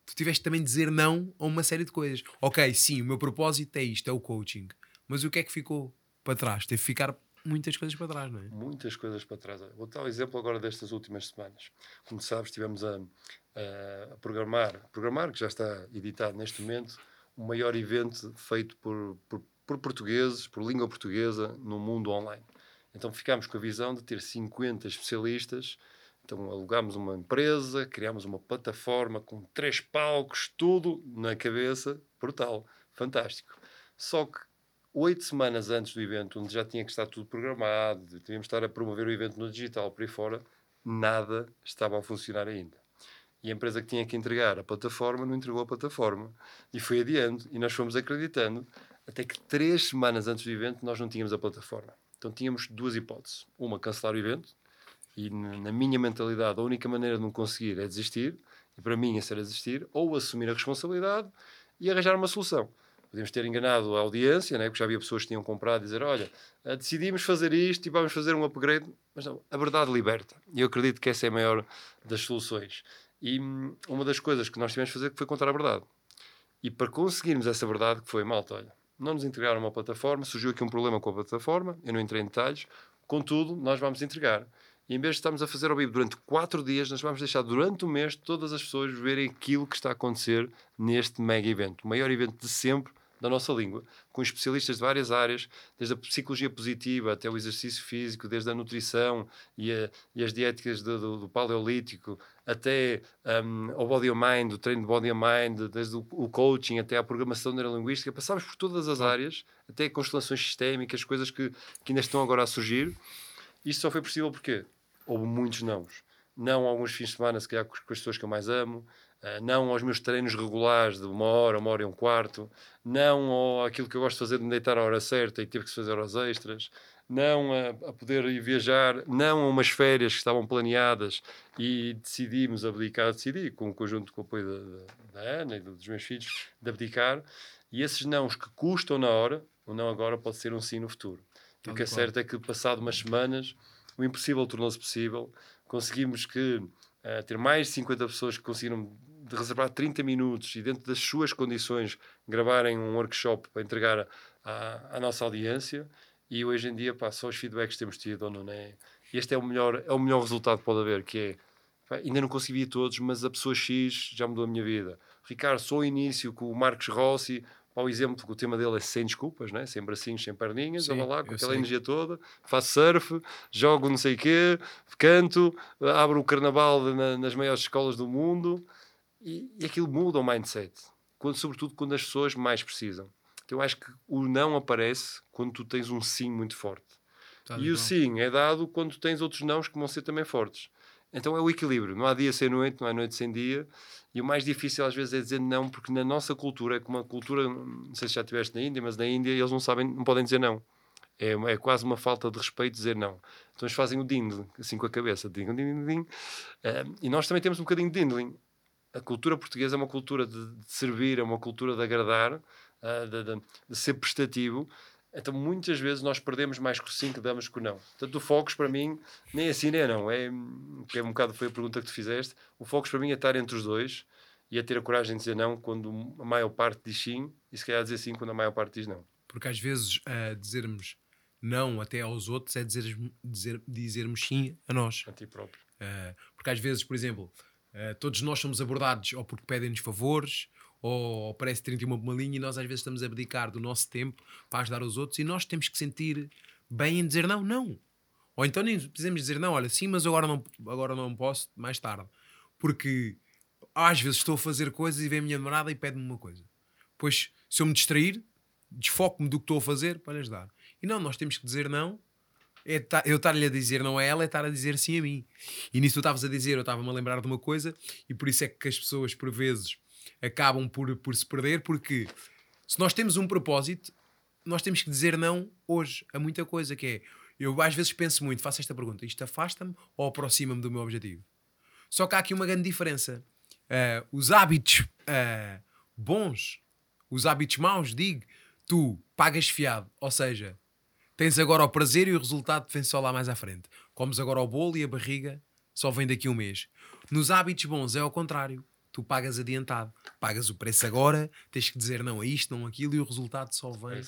tu tiveste também de dizer não a uma série de coisas. Ok, sim, o meu propósito é isto, é o coaching. Mas o que é que ficou para trás? Teve que ficar muitas coisas para trás, não é? Muitas coisas para trás. Vou dar um exemplo agora destas últimas semanas. Como sabes, estivemos a, a, a programar, programar, que já está editado neste momento, o maior evento feito por, por, por, portugueses, por língua portuguesa, no mundo online. Então ficámos com a visão de ter 50 especialistas. Então alugámos uma empresa, criámos uma plataforma com três palcos, tudo na cabeça, brutal, fantástico. Só que oito semanas antes do evento, onde já tinha que estar tudo programado, tínhamos de estar a promover o evento no digital por aí fora, nada estava a funcionar ainda. E a empresa que tinha que entregar a plataforma não entregou a plataforma. E foi adiante. E nós fomos acreditando até que três semanas antes do evento nós não tínhamos a plataforma. Então tínhamos duas hipóteses. Uma, cancelar o evento. E na minha mentalidade, a única maneira de não conseguir é desistir. E para mim, esse era desistir. Ou assumir a responsabilidade e arranjar uma solução. Podemos ter enganado a audiência, né? porque já havia pessoas que tinham comprado e dizer: Olha, eh, decidimos fazer isto e vamos fazer um upgrade. Mas não, a verdade liberta. E eu acredito que essa é a maior das soluções. E hum, uma das coisas que nós tivemos de fazer foi contar a verdade. E para conseguirmos essa verdade, que foi malta, olha, não nos entregaram uma plataforma, surgiu aqui um problema com a plataforma, eu não entrei em detalhes, contudo, nós vamos entregar. E em vez de estarmos a fazer ao vivo durante quatro dias, nós vamos deixar durante o mês todas as pessoas verem aquilo que está a acontecer neste mega evento. O maior evento de sempre da nossa língua, com especialistas de várias áreas, desde a psicologia positiva até o exercício físico, desde a nutrição e, a, e as diéticas do, do, do, paleolítico, até um, o body and mind, o treino de body and mind, desde o, o coaching até a programação neurolinguística, passámos por todas as áreas, até constelações sistémicas, coisas que, que ainda estão agora a surgir. Isto só foi possível porque houve muitos nãos. Não alguns fins de semana, se calhar com as pessoas que eu mais amo, não aos meus treinos regulares de uma hora, uma hora e um quarto, não ao aquilo que eu gosto de fazer de me deitar à hora certa e ter que fazer horas extras, não a, a, poder ir viajar, não a umas férias que estavam planeadas e decidimos abdicar, decidi, com o conjunto com o apoio da, da, Ana e dos meus filhos, de abdicar, e esses nãos que custam na hora, o não agora pode ser um sim no futuro. E o que é certo é que, passado umas semanas, o impossível tornou-se possível, conseguimos que uh, ter mais de 50 pessoas que conseguiram de reservar 30 minutos e dentro das suas condições gravarem um workshop para entregar à, à nossa audiência e hoje em dia pá, só os feedbacks que temos tido não é este é o melhor é o melhor resultado que pode haver que é pá, ainda não consegui todos mas a pessoa X já mudou a minha vida Ricardo só o início com o Marcos Rossi ao exemplo que o tema dele é sem desculpas, né? sem bracinhos, sem perninhas, Sim, lá com aquela sei. energia toda, faço surf, jogo não sei o quê, canto, abro o carnaval na, nas maiores escolas do mundo e, e aquilo muda o mindset, quando, sobretudo quando as pessoas mais precisam. Então eu acho que o não aparece quando tu tens um sim muito forte. Tá e o sim é dado quando tens outros nãos que vão ser também fortes. Então é o equilíbrio. Não há dia sem noite, não há noite sem dia. E o mais difícil às vezes é dizer não, porque na nossa cultura, é como uma cultura, não sei se já estiveste na Índia, mas na Índia eles não sabem, não podem dizer não. É, é quase uma falta de respeito dizer não. Então eles fazem o dindling, assim com a cabeça, ding, ding, ding. Uh, e nós também temos um bocadinho de dindling a cultura portuguesa é uma cultura de, de servir, é uma cultura de agradar, uh, de, de, de, ser prestativo. Então, muitas vezes nós perdemos mais com o sim que damos com o não. Portanto, o Focus para mim, nem assim nem é não. É, que é um bocado foi a pergunta que tu fizeste. O Focus para mim é estar entre os dois e é ter a coragem de dizer não quando a maior parte diz sim e se calhar dizer sim quando a maior parte diz não. Porque às vezes uh, dizermos não até aos outros é dizer, dizer, dizermos sim a nós. A ti próprio. Uh, porque às vezes, por exemplo, Uh, todos nós somos abordados ou porque pedem-nos favores ou parece terem uma, uma linha e nós às vezes estamos a abdicar do nosso tempo para ajudar os outros e nós temos que sentir bem em dizer não, não. Ou então nem precisamos dizer não, olha, sim, mas agora não, agora não posso, mais tarde. Porque às vezes estou a fazer coisas e vem a minha namorada e pede-me uma coisa. Pois, se eu me distrair, desfoco-me do que estou a fazer para lhe ajudar. E não, nós temos que dizer não é eu estar-lhe a dizer não a ela, é estar a dizer sim a mim. E nisso tu estavas a dizer, eu estava-me a lembrar de uma coisa, e por isso é que as pessoas, por vezes, acabam por, por se perder, porque se nós temos um propósito, nós temos que dizer não hoje a muita coisa, que é, eu às vezes penso muito, faço esta pergunta, isto afasta-me ou aproxima-me do meu objetivo? Só que há aqui uma grande diferença. Uh, os hábitos uh, bons, os hábitos maus, digo, tu pagas fiado, ou seja, tens agora o prazer e o resultado vem só lá mais à frente. Comes agora o bolo e a barriga só vem daqui a um mês. Nos hábitos bons é ao contrário. Tu pagas adiantado, pagas o preço agora, tens que dizer não a isto, não aquilo e o resultado só vem,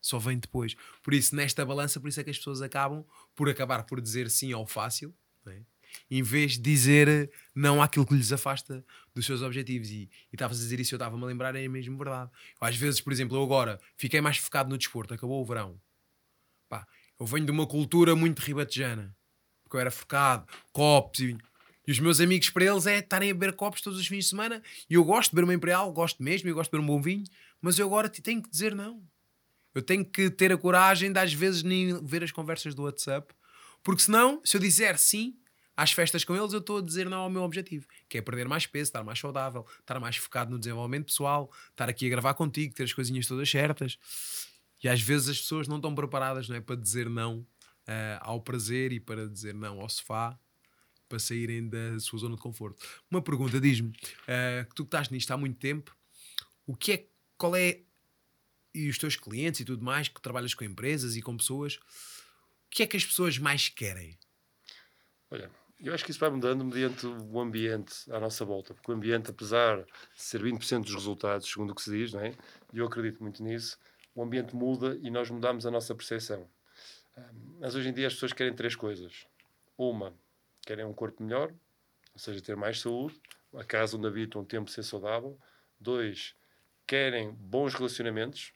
só vem depois. Por isso, nesta balança, por isso é que as pessoas acabam por acabar por dizer sim ao fácil, é? em vez de dizer não àquilo que lhes afasta dos seus objetivos. E estavas a dizer isso, eu estava-me a lembrar, é mesmo verdade. Às vezes, por exemplo, eu agora fiquei mais focado no desporto, acabou o verão. Eu venho de uma cultura muito ribatejana, porque eu era focado, copos e e os meus amigos, para eles, é estarem a beber copos todos os fins de semana. E eu gosto de beber uma Imperial, gosto mesmo, eu gosto de beber um bom vinho, mas eu agora tenho que dizer não. Eu tenho que ter a coragem de, às vezes, nem ver as conversas do WhatsApp, porque senão, se eu disser sim às festas com eles, eu estou a dizer não ao meu objetivo, que é perder mais peso, estar mais saudável, estar mais focado no desenvolvimento pessoal, estar aqui a gravar contigo, ter as coisinhas todas certas. E às vezes as pessoas não estão preparadas não é, para dizer não uh, ao prazer e para dizer não ao sofá para saírem da sua zona de conforto. Uma pergunta, diz-me, uh, que tu estás nisto há muito tempo, o que é, qual é, e os teus clientes e tudo mais, que trabalhas com empresas e com pessoas, o que é que as pessoas mais querem? Olha, eu acho que isso vai mudando mediante o ambiente à nossa volta, porque o ambiente, apesar de ser 20% dos resultados, segundo o que se diz, não é? eu acredito muito nisso, o ambiente muda e nós mudamos a nossa percepção. Mas hoje em dia as pessoas querem três coisas. Uma, querem um corpo melhor, ou seja, ter mais saúde, a casa onde habitam um tempo ser saudável. Dois, querem bons relacionamentos,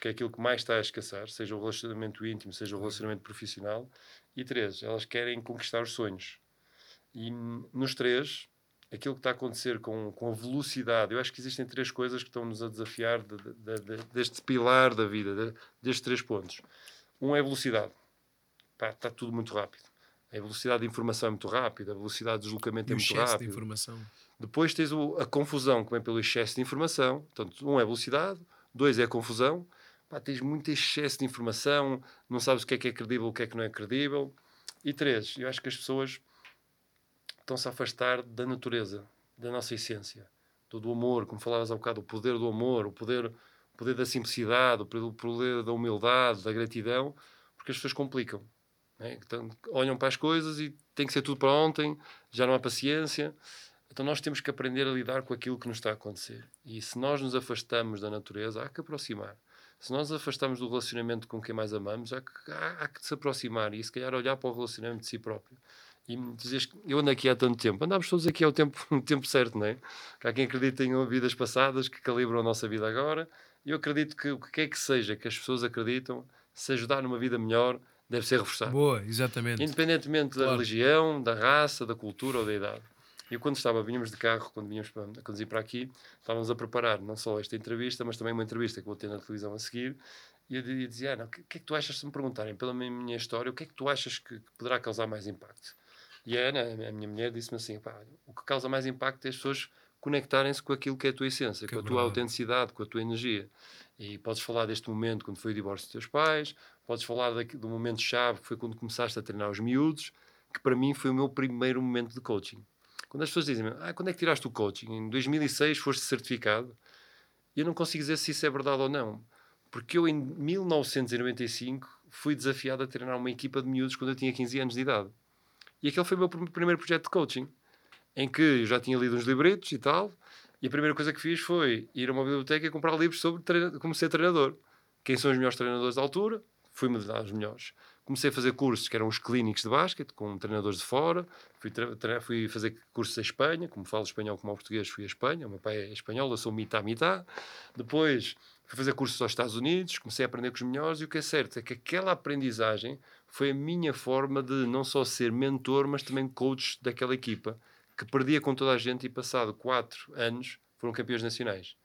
que é aquilo que mais está a escassar, seja o relacionamento íntimo, seja o relacionamento profissional. E três, elas querem conquistar os sonhos. E nos três, aquilo que está a acontecer com, com a velocidade, eu acho que existem três coisas que estão-nos a desafiar de, de, de, deste pilar da vida, destes três pontos. Um é a velocidade. Pá, está tudo muito rápido. A velocidade de informação é muito rápida, a velocidade de deslocamento e é muito rápida. de informação. Depois tens o, a confusão que vem pelo excesso de informação. Portanto, um é a velocidade, dois é a confusão. Pá, tens muito excesso de informação, não sabes o que é que é credível, o que é que não é credível. E três, eu acho que as pessoas estão-se a afastar da natureza, da nossa essência, do, do amor, como falavas há bocado, o poder do amor, o poder, o poder da simplicidade, o poder da humildade, da gratidão, porque as pessoas complicam. Né? Então, olham para as coisas e tem que ser tudo para ontem, já não há paciência. Então nós temos que aprender a lidar com aquilo que nos está a acontecer. E se nós nos afastamos da natureza, há que aproximar. Se nós nos afastamos do relacionamento com quem mais amamos, há que, há, há que se aproximar e se calhar olhar para o relacionamento de si próprio. E dizes que eu ando aqui há tanto tempo, andámos todos aqui ao tempo, no tempo certo, não é? Há quem acredita em vidas passadas que calibram a nossa vida agora. E eu acredito que o que quer que seja que as pessoas acreditam, se ajudar numa vida melhor, deve ser reforçado. Boa, exatamente. Independentemente claro. da religião, da raça, da cultura ou da idade. Eu, quando estava, vinhamos de carro, quando vinhamos para, a conduzir para aqui, estávamos a preparar não só esta entrevista, mas também uma entrevista que vou ter na televisão a seguir. E eu dizia: ah, o que, que, é que tu achas, se me perguntarem pela minha, minha história, o que é que tu achas que, que poderá causar mais impacto? E a Ana, a minha mulher, disse-me assim: o que causa mais impacto é as pessoas conectarem-se com aquilo que é a tua essência, que com a tua autenticidade, com a tua energia. E podes falar deste momento quando foi o divórcio dos teus pais, podes falar do momento chave que foi quando começaste a treinar os miúdos, que para mim foi o meu primeiro momento de coaching. Quando as pessoas dizem, ah, quando é que tiraste o coaching? Em 2006 foste certificado. E eu não consigo dizer se isso é verdade ou não. Porque eu, em 1995, fui desafiado a treinar uma equipa de miúdos quando eu tinha 15 anos de idade. E aquele foi o meu primeiro projeto de coaching, em que eu já tinha lido uns livretos e tal, e a primeira coisa que fiz foi ir a uma biblioteca e comprar livros sobre como ser treinador. Quem são os melhores treinadores da altura? Fui-me dar os melhores. Comecei a fazer cursos que eram os clínicos de basquete, com treinadores de fora. Fui, fui fazer cursos em Espanha, como falo espanhol como português, fui a Espanha. O meu pai é espanhol, eu sou mitad. Depois fui fazer cursos aos Estados Unidos, comecei a aprender com os melhores. E o que é certo é que aquela aprendizagem foi a minha forma de não só ser mentor, mas também coach daquela equipa que perdia com toda a gente e passado quatro anos foram campeões nacionais.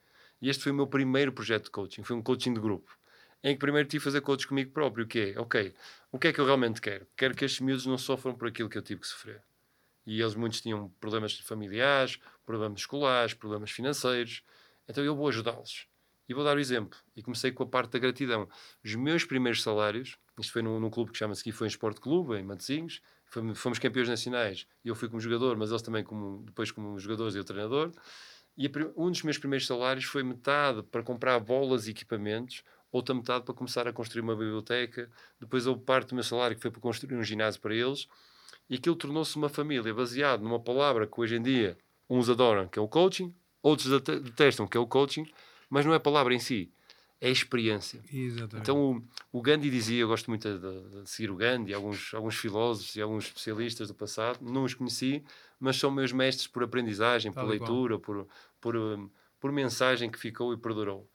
E este foi o meu primeiro projeto de coaching, foi um coaching de grupo, em que primeiro tive a fazer coaching comigo próprio, que é, ok, o que é que eu realmente quero? Quero que estes miúdos não sofram por aquilo que eu tive que sofrer. E eles muitos tinham problemas familiares, problemas escolares, problemas financeiros, então eu vou ajudá-los. E vou dar o exemplo. E comecei com a parte da gratidão. Os meus primeiros salários, isto foi num, num clube que chama-se foi em Sport Clube, em Matosinhos, fomos, campeões nacionais, eu fui como jogador, mas eles também como, depois como jogadores e o treinador. E a, um dos meus primeiros salários foi metade para comprar bolas e equipamentos, outra metade para começar a construir uma biblioteca. Depois houve parte do meu salário que foi para construir um ginásio para eles. E aquilo tornou-se uma família baseado numa palavra que hoje em dia uns adoram, que é o coaching, outros detestam, que é o coaching, mas não é a palavra em si, é a experiência. Exatamente. Então o, o Gandhi dizia, eu gosto muito de, de, seguir o Gandhi, alguns, alguns filósofos e alguns especialistas do passado, não os conheci, mas são meus mestres por aprendizagem, por leitura, por, por, por mensagem que ficou e perdurou.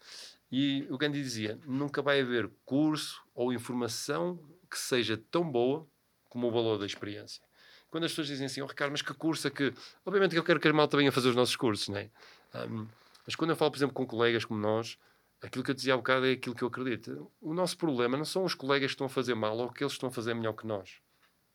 E o Gandhi dizia: nunca vai haver curso ou informação que seja tão boa como o valor da experiência. Quando as pessoas dizem assim, oh, Ricardo, mas que curso é que. Obviamente que eu quero que a mal também a fazer os nossos cursos, não é? Um, mas quando eu falo, por exemplo, com colegas como nós, aquilo que eu dizia há bocado é aquilo que eu acredito. O nosso problema não são os colegas que estão a fazer mal ou que eles estão a fazer melhor que nós.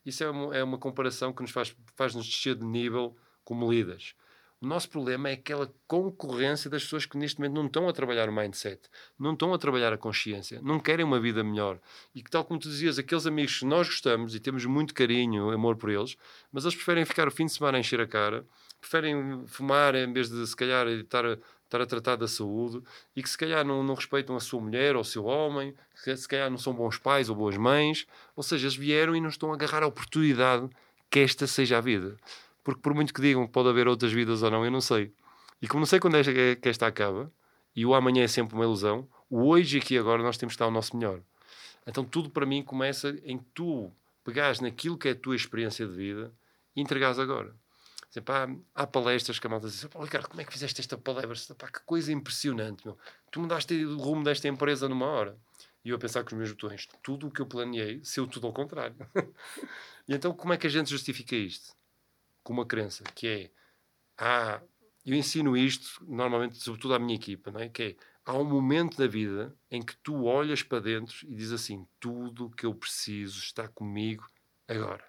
Isso é uma, é uma comparação que nos faz, faz nos descer de nível como líderes. O nosso problema é aquela concorrência das pessoas que neste momento não estão a trabalhar o mindset, não estão a trabalhar a consciência, não querem uma vida melhor. E que, tal como tu dizias, aqueles amigos que nós gostamos e temos muito carinho, amor por eles, mas eles preferem ficar o fim de semana a encher a cara, preferem fumar em vez de, se calhar, estar estar a tratar da saúde e que, se calhar, não, não respeitam a sua mulher ou o seu homem, que, se calhar, não são bons pais ou boas mães. Ou seja, eles vieram e não estão a agarrar a oportunidade que esta seja a vida porque por muito que digam que pode haver outras vidas ou não, eu não sei. E como não sei quando é que esta acaba, e o amanhã é sempre uma ilusão, o hoje e aqui agora nós temos que estar ao nosso melhor. Então tudo para mim começa em tu pegares naquilo que é a tua experiência de vida e entregares agora. Exemplo, há, há, palestras que a malta diz: Ricardo, como é que fizeste esta palestra? Pá, que coisa impressionante, meu. Tu mudaste o rumo desta empresa numa hora. E eu a pensar com os meus botões: tudo o que eu planeei, seu tudo ao contrário. e então, como é que a gente justifica isto? com uma crença, que é há, eu ensino isto normalmente, sobretudo à minha equipa, não é? que é há um momento da vida em que tu olhas para dentro e dizes assim: tudo o que eu preciso está comigo agora.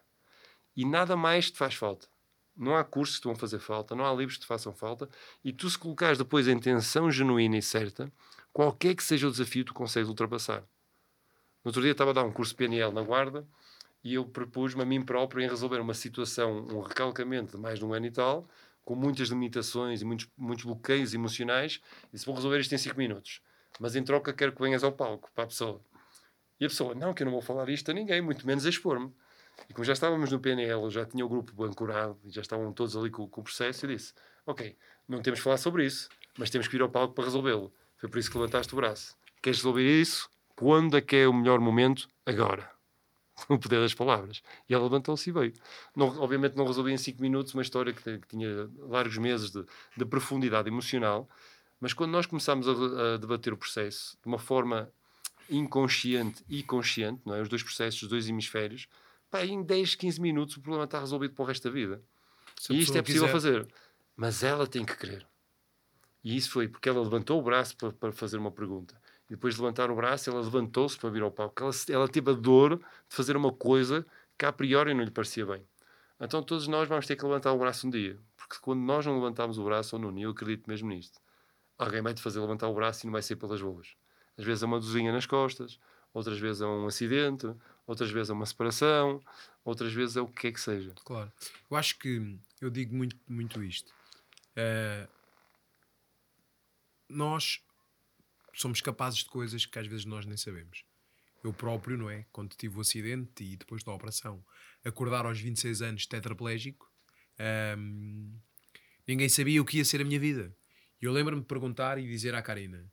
E nada mais te faz falta. Não há cursos que te vão fazer falta, não há livros que te façam falta, e tu, se colocares depois a intenção genuína e certa, qualquer que seja o desafio, tu consegues ultrapassar. No outro dia estava a dar um curso PNL na Guarda e eu propus-me a mim próprio em resolver uma situação, um recalcamento de mais de um ano e tal, com muitas limitações e muitos, muitos bloqueios emocionais, e se vou resolver isto em 5 minutos. Mas em troca quero que venhas ao palco para a pessoa. E a pessoa, não, que eu não vou falar isto a ninguém, muito menos expor-me. E como já estávamos no PNL, já tinha o grupo ancorado, e já estavam todos ali com, com o processo, eu disse, ok, não temos que falar sobre isso, mas temos que ir ao palco para resolvê-lo. Foi por isso que levantaste o braço. Queres resolver isso? Quando é que é o melhor momento? Agora. o poder das palavras. E ela levantou-se e veio. Não, obviamente não resolvi em cinco minutos uma história que, que tinha largos meses de, de, profundidade emocional, mas quando nós começámos a, a, debater o processo de uma forma inconsciente e consciente, não é? os dois processos, os dois hemisférios, pá, em 10, 15 minutos o problema está resolvido para o resto da vida. e isto é possível quiser. fazer. Mas ela tem que querer. E isso foi porque ela levantou o braço para, para fazer uma pergunta e depois de levantar o braço, ela levantou-se para vir ao palco. Ela, ela teve a dor de fazer uma coisa que a priori não lhe parecia bem. Então todos nós vamos ter que levantar o braço um dia. Porque quando nós não levantamos o braço, ou não, eu acredito mesmo nisto, alguém vai te fazer levantar o braço e não vai ser pelas boas. Às vezes é uma dozinha nas costas, outras vezes é um acidente, outras vezes é uma separação, outras vezes é o que quer que seja. Claro. Eu acho que eu digo muito, muito isto. Uh, nós somos capazes de coisas que às vezes nós nem sabemos. Eu próprio, não é? Quando tive o acidente e depois da operação, acordar aos 26 anos tetraplégico, hum, ninguém sabia o que ia ser a minha vida. E eu lembro-me de perguntar e dizer à Karina: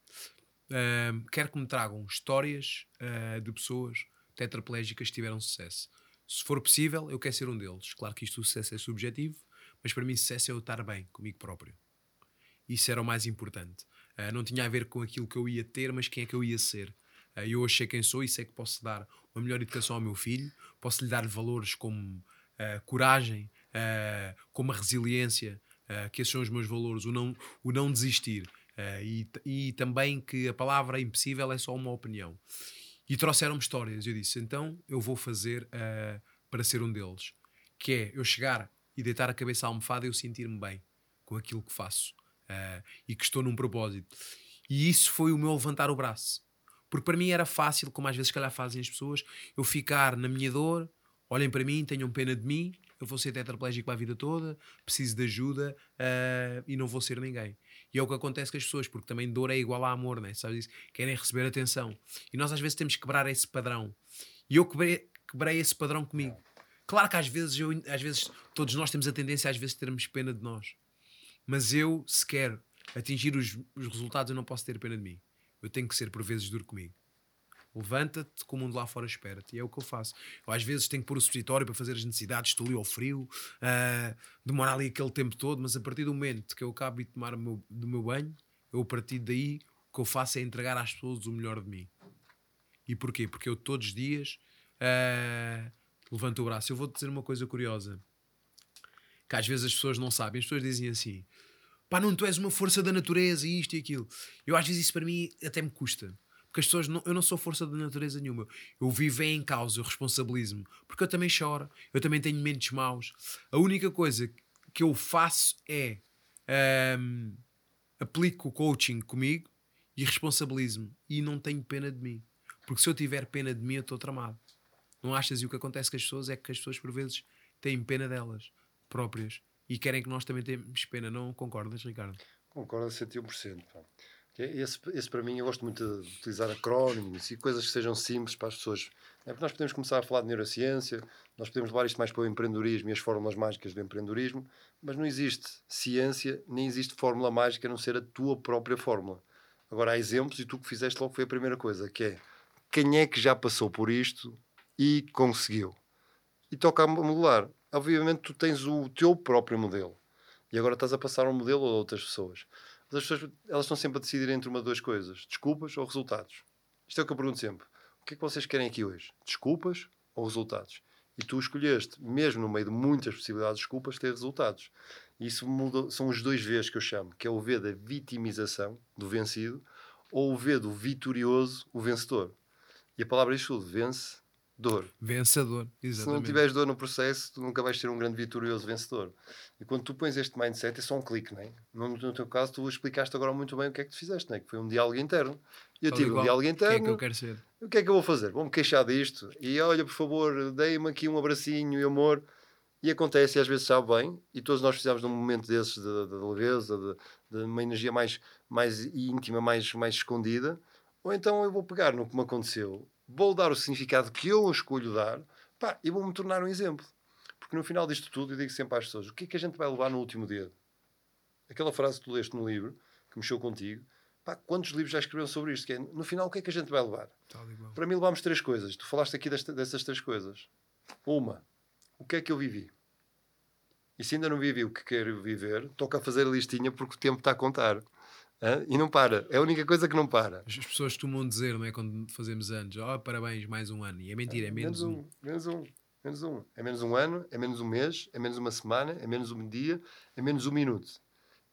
quero que me tragam histórias uh, de pessoas tetraplégicas que tiveram sucesso. Se for possível, eu quero ser um deles. Claro que isto o sucesso é subjetivo, mas para mim sucesso é eu estar bem comigo próprio. Isso era o mais importante. Uh, não tinha a ver com aquilo que eu ia ter, mas quem é que eu ia ser. Uh, eu hoje sei quem sou e sei que posso dar uma melhor educação ao meu filho, posso lhe dar valores como coragem, como a resiliência, que esses são os meus valores, o não, o não desistir. E, e, também que a palavra impossível é só uma opinião. E trouxeram-me histórias. Eu disse: então eu vou fazer para ser um deles. Que é eu chegar e deitar a cabeça à almofada e eu sentir-me bem com aquilo que faço uh, e que estou num propósito. E isso foi o meu levantar o braço. Porque para mim era fácil, como às vezes calhar fazem as pessoas, eu ficar na minha dor olhem para mim, tenham pena de mim, eu vou ser tetraplégico para a vida toda, preciso de ajuda uh, e não vou ser ninguém. E é o que acontece com as pessoas, porque também dor é igual a amor, né? sabes isso? Querem receber atenção. E nós às vezes temos que quebrar esse padrão. E eu quebrei, quebrei esse padrão comigo. Claro que às vezes, eu, às vezes todos nós temos a tendência às vezes termos pena de nós. Mas eu, se quero atingir os, os resultados, eu não posso ter pena de mim. Eu tenho que ser por vezes duro comigo. Levanta-te que o mundo lá fora espera-te. E é o que eu faço. Eu às vezes tenho que pôr o supositório para fazer as necessidades, estou ali ao frio, uh, demora ali aquele tempo todo, mas a partir do momento que eu acabo de tomar meu, do meu banho, eu a partir daí o que eu faço é entregar às pessoas o melhor de mim. E porquê? Porque eu todos os dias uh, levanto o braço. Eu vou-te dizer uma coisa curiosa que às vezes as pessoas não sabem. As pessoas dizem assim: pá, não, tu és uma força da natureza, isto e aquilo. Eu às vezes isso para mim até me custa. Porque as pessoas, não, eu não sou força da natureza nenhuma. Eu vivo em causa, eu responsabilizo-me. Porque eu também choro, eu também tenho mentes maus. A única coisa que eu faço é um, aplico o coaching comigo e responsabilizo-me. E não tenho pena de mim. Porque se eu tiver pena de mim, eu estou tramado. Não achas? E o que acontece com as pessoas é que as pessoas, por vezes, têm pena delas próprias e querem que nós também tenhamos pena. Não concordas, Ricardo? Concordo a 101%. Pá. Esse, esse para mim, eu gosto muito de utilizar acrónimos e coisas que sejam simples para as pessoas. É porque nós podemos começar a falar de neurociência, nós podemos levar isto mais para o empreendedorismo e as fórmulas mágicas do empreendedorismo, mas não existe ciência, nem existe fórmula mágica a não ser a tua própria fórmula. Agora há exemplos e tu que fizeste logo foi a primeira coisa, que é quem é que já passou por isto e conseguiu? E toca a modelar. Obviamente tu tens o teu próprio modelo e agora estás a passar um modelo a outras pessoas. Mas as pessoas elas estão sempre a decidir entre uma de duas coisas: desculpas ou resultados. Isto é o que eu pergunto sempre. O que é que vocês querem aqui hoje? Desculpas ou resultados? E tu escolheste, mesmo no meio de muitas possibilidades de desculpas, ter resultados. E isso muda, são os dois Vs que eu chamo, que é o V da vitimização, do vencido, ou o V do vitorioso, o vencedor. E a palavra tudo, vence dor. Vencedor, exatamente. Se não tiveres dor no processo, tu nunca vais ser um grande vitorioso vencedor. E quando tu pões este mindset, é só um clique, não é? No, no teu caso, tu explicaste agora muito bem o que é que tu fizeste, não é? Que foi um diálogo interno. E eu tive um diálogo interno. O que é que eu quero ser? O que é que eu vou fazer? Vou-me queixar disto. E olha, por favor, dei-me aqui um abracinho e amor. E acontece, e às vezes sabe bem, e todos nós precisamos de um momento desses de, de, de leveza, de, de, uma energia mais, mais íntima, mais, mais escondida. Ou então eu vou pegar no que me aconteceu vou dar o significado que eu escolho dar pá, e vou-me tornar um exemplo. Porque no final disto tudo eu digo sempre às pessoas: o que é que a gente vai levar no último dia? Aquela frase que tu leste no livro, que mexeu contigo, pá, quantos livros já escreveram sobre isto? É, no final, o que é que a gente vai levar? Para mim, levamos três coisas. Tu falaste aqui desta, dessas três coisas. Uma, o que é que eu vivi? E se ainda não vivi o que quero viver, toca a fazer a listinha porque o tempo está a contar. Hã? E não para. É a única coisa que não para. As pessoas costumam dizer, não é? Quando fazemos anos, oh, parabéns, mais um ano. E é mentira, é menos, menos um. um. Menos um. Menos um. É menos um ano, é menos um mês, é menos uma semana, é menos um dia, é menos um minuto.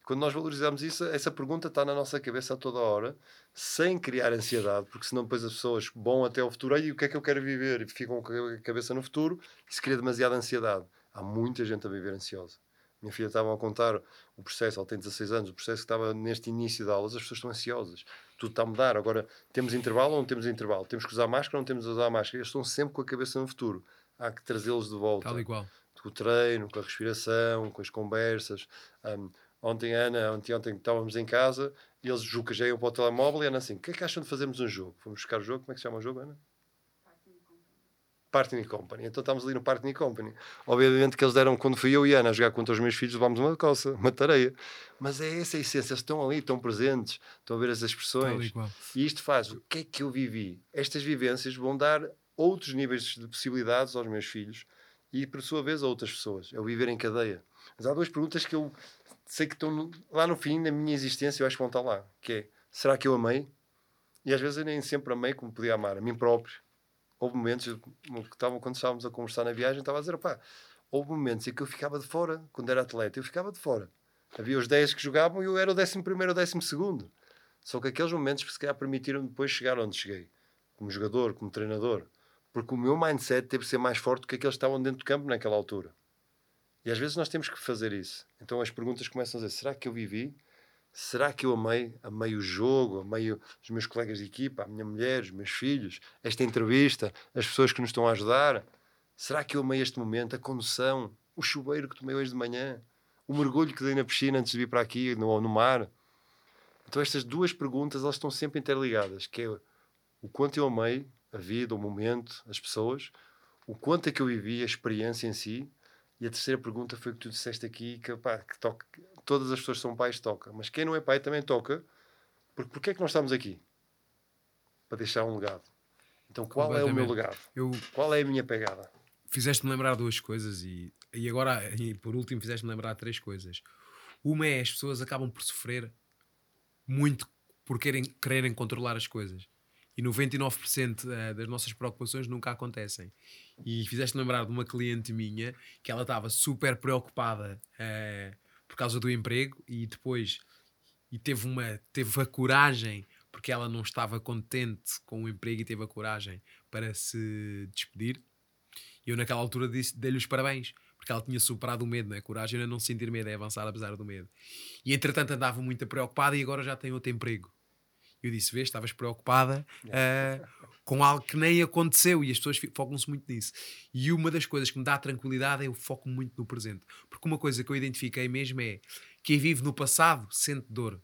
Quando nós valorizamos isso, essa pergunta está na nossa cabeça a toda hora, sem criar ansiedade, porque senão depois as pessoas vão até o futuro, e o que é que eu quero viver? E ficam com a cabeça no futuro, isso cria demasiada ansiedade. Há muita gente a viver ansiosa. Minha filha estava a contar o processo, ela tem 16 anos, o processo que estava neste início de aulas, as pessoas estão ansiosas. Tudo está a mudar. Agora, temos intervalo ou não temos intervalo? Temos que usar máscara ou não temos que usar máscara? Eles estão sempre com a cabeça no futuro. Há que trazê-los de volta. Tal igual. Com o treino, com a respiração, com as conversas. Um, ontem, Ana, ontem, ontem estávamos em casa e eles jucajeiam para o telemóvel e Ana assim, o que é que acham de fazermos um jogo? Fomos buscar o jogo, como é que se chama o jogo, Ana? Partner Company. Então estamos ali no Partner Company. Obviamente que eles deram, quando fui eu e Ana a jogar contra os meus filhos, levámos uma coça, uma tareia. Mas é essa a essência, eles estão ali, estão presentes, estão a ver as expressões. E isto faz, o que é que eu vivi? Estas vivências vão dar outros níveis de possibilidades aos meus filhos e, por sua vez, a outras pessoas. É o viver em cadeia. Mas há duas perguntas que eu sei que estão lá no fim da minha existência, eu acho que vão estar lá. Que é, será que eu amei? E às vezes eu nem sempre amei como podia amar, a mim próprio houve momentos, que estavam, quando estávamos a conversar na viagem, estava a dizer, pá, houve momentos em que eu ficava de fora, quando era atleta, eu ficava de fora. Havia os 10 que jogavam e eu era o 11 primeiro ou 12 segundo. Só que aqueles momentos, se calhar, permitiram depois chegar onde cheguei. Como jogador, como treinador. Porque o meu mindset teve que ser mais forte do que aqueles que estavam dentro do campo naquela altura. E às vezes nós temos que fazer isso. Então as perguntas começam a dizer, será que eu vivi? Será que eu amei? Amei o jogo, amei os meus colegas de equipa, a minha mulher, os meus filhos, esta entrevista, as pessoas que nos estão a ajudar? Será que eu amei este momento, a condução, o chuveiro que tomei hoje de manhã, o mergulho que dei na piscina antes de vir para aqui, no, no mar? Então estas duas perguntas, elas estão sempre interligadas, que é o quanto eu amei a vida, o momento, as pessoas, o quanto é que eu vivi, a experiência em si, e a terceira pergunta foi que tu disseste aqui, que, pá, que toca, todas as pessoas que são pais toca, mas quem não é pai também toca, porque porquê é que nós estamos aqui? Para deixar um legado. Então qual é o meu legado? Eu... Qual é a minha pegada? Fizeste-me lembrar duas coisas e, e agora, e por último, fizeste-me lembrar três coisas. Uma é as pessoas acabam por sofrer muito por querem, quererem controlar as coisas. E 99% eh, das nossas preocupações nunca acontecem. E fizeste-me lembrar de uma cliente minha que ela estava super preocupada por causa do emprego e depois e teve, uma, teve a coragem, porque ela não estava contente com o emprego e teve a coragem para se despedir. E eu, naquela altura, dei-lhe os parabéns, porque ela tinha superado o medo, é? Coragem é não sentir medo, é avançar apesar do medo. E entretanto andava muito preocupada e agora já tem outro emprego. Eu disse: Vês, estavas preocupada uh, com algo que nem aconteceu e as pessoas focam-se muito nisso. E uma das coisas que me dá tranquilidade é eu foco muito no presente. Porque uma coisa que eu identifiquei mesmo é quem vive no passado sente dor.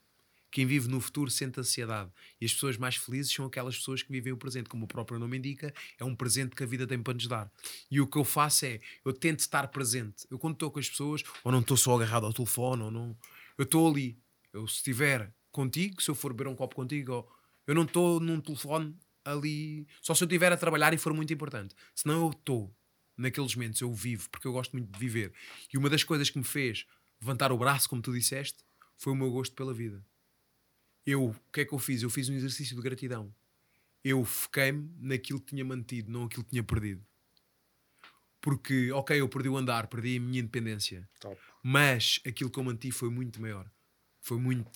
Quem vive no futuro sente ansiedade. E as pessoas mais felizes são aquelas pessoas que vivem o presente. Como o próprio nome indica, é um presente que a vida tem para nos dar. E o que eu faço é, eu tento estar presente. Eu quando estou com as pessoas, ou não estou só agarrado ao telefone, ou não... Eu estou ali. Eu se estiver contigo, se eu for beber um copo contigo, ou... eu não estou num telefone ali... Só se eu estiver a trabalhar e for muito importante. Senão eu estou naqueles momentos, eu vivo, porque eu gosto muito de viver. E uma das coisas que me fez levantar o braço, como tu disseste, foi o meu gosto pela vida eu, o que é que eu fiz? Eu fiz um exercício de gratidão. Eu foquei-me naquilo que tinha mantido, não aquilo que tinha perdido. Porque, ok, eu perdi o andar, perdi a minha independência. Top. Mas aquilo que eu mantive foi muito maior. Foi muito,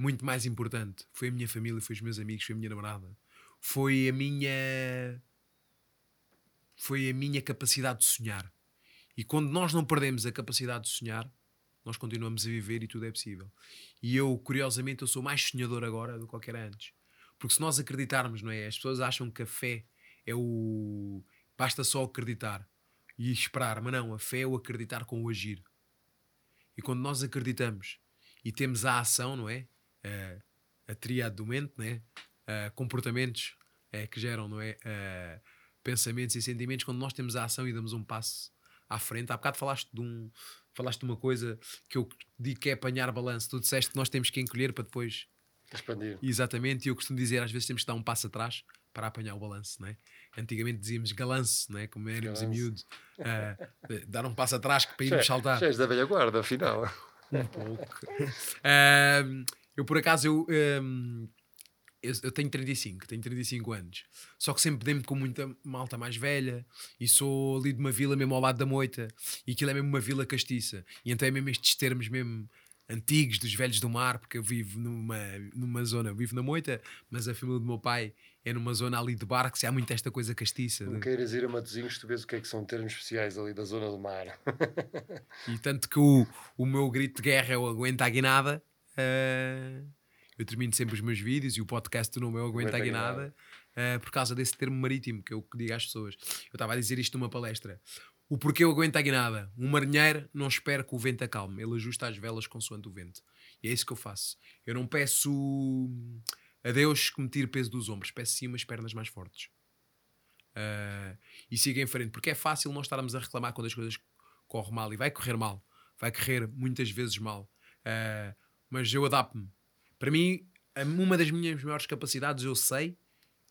muito mais importante. Foi a minha família, foi os meus amigos, foi a minha namorada. Foi a minha. Foi a minha capacidade de sonhar. E quando nós não perdemos a capacidade de sonhar, nós continuamos a viver e tudo é possível. E eu, curiosamente, eu sou mais sonhador agora do que qualquer antes. Porque se nós acreditarmos, não é? As pessoas acham que a fé é o. Basta só acreditar e esperar, mas não, a fé é o acreditar com o agir. E quando nós acreditamos e temos a ação, não é? A, a triade do mente, não é? A comportamentos é, que geram, não é? Pensamentos e sentimentos, quando nós temos a ação e damos um passo à frente. Há bocado falaste de um, falaste de uma coisa que eu digo que é apanhar balanço. Tu disseste que nós temos que encolher para depois expandir. Exatamente, e eu costumo dizer às vezes temos que dar um passo atrás para apanhar o balanço, não é? Antigamente dizíamos galanço, não é? Como éramos em miúdo, uh, dar um passo atrás para irmos saltar. Já és da velha guarda, afinal. Um pouco. Uh, eu por acaso eu, um, eu, eu, tenho 35, tenho 35 anos. Só que sempre dei-me com muita malta mais velha e sou ali de uma vila mesmo ao lado da moita e aquilo é mesmo uma vila castiça. E então é mesmo estes termos mesmo antigos dos velhos do mar, porque eu vivo numa, numa zona, vivo na moita, mas a família do meu pai é numa zona ali de barcos e há muito esta coisa castiça. Não de... queiras ir a Matozinhos, tu vês o que é que são termos especiais ali da zona do mar. e tanto que o, o meu grito de guerra é o aguenta a guinada. Uh eu termino sempre os meus vídeos e o podcast do Não Eu Aguenta a Guinada uh, por causa desse termo marítimo que eu digo às pessoas. Eu estava a dizer isto numa palestra. O porquê eu aguento a guinada? Um marinheiro não espera que o vento acalme, ele ajusta as velas consoante o vento. E é isso que eu faço. Eu não peço a Deus que me tire peso dos ombros, peço sim umas pernas mais fortes. Uh, e siga em frente, porque é fácil nós estarmos a reclamar quando as coisas correm mal e vai correr mal, vai correr muitas vezes mal. Uh, mas eu adapto-me para mim, uma das minhas maiores capacidades, eu sei,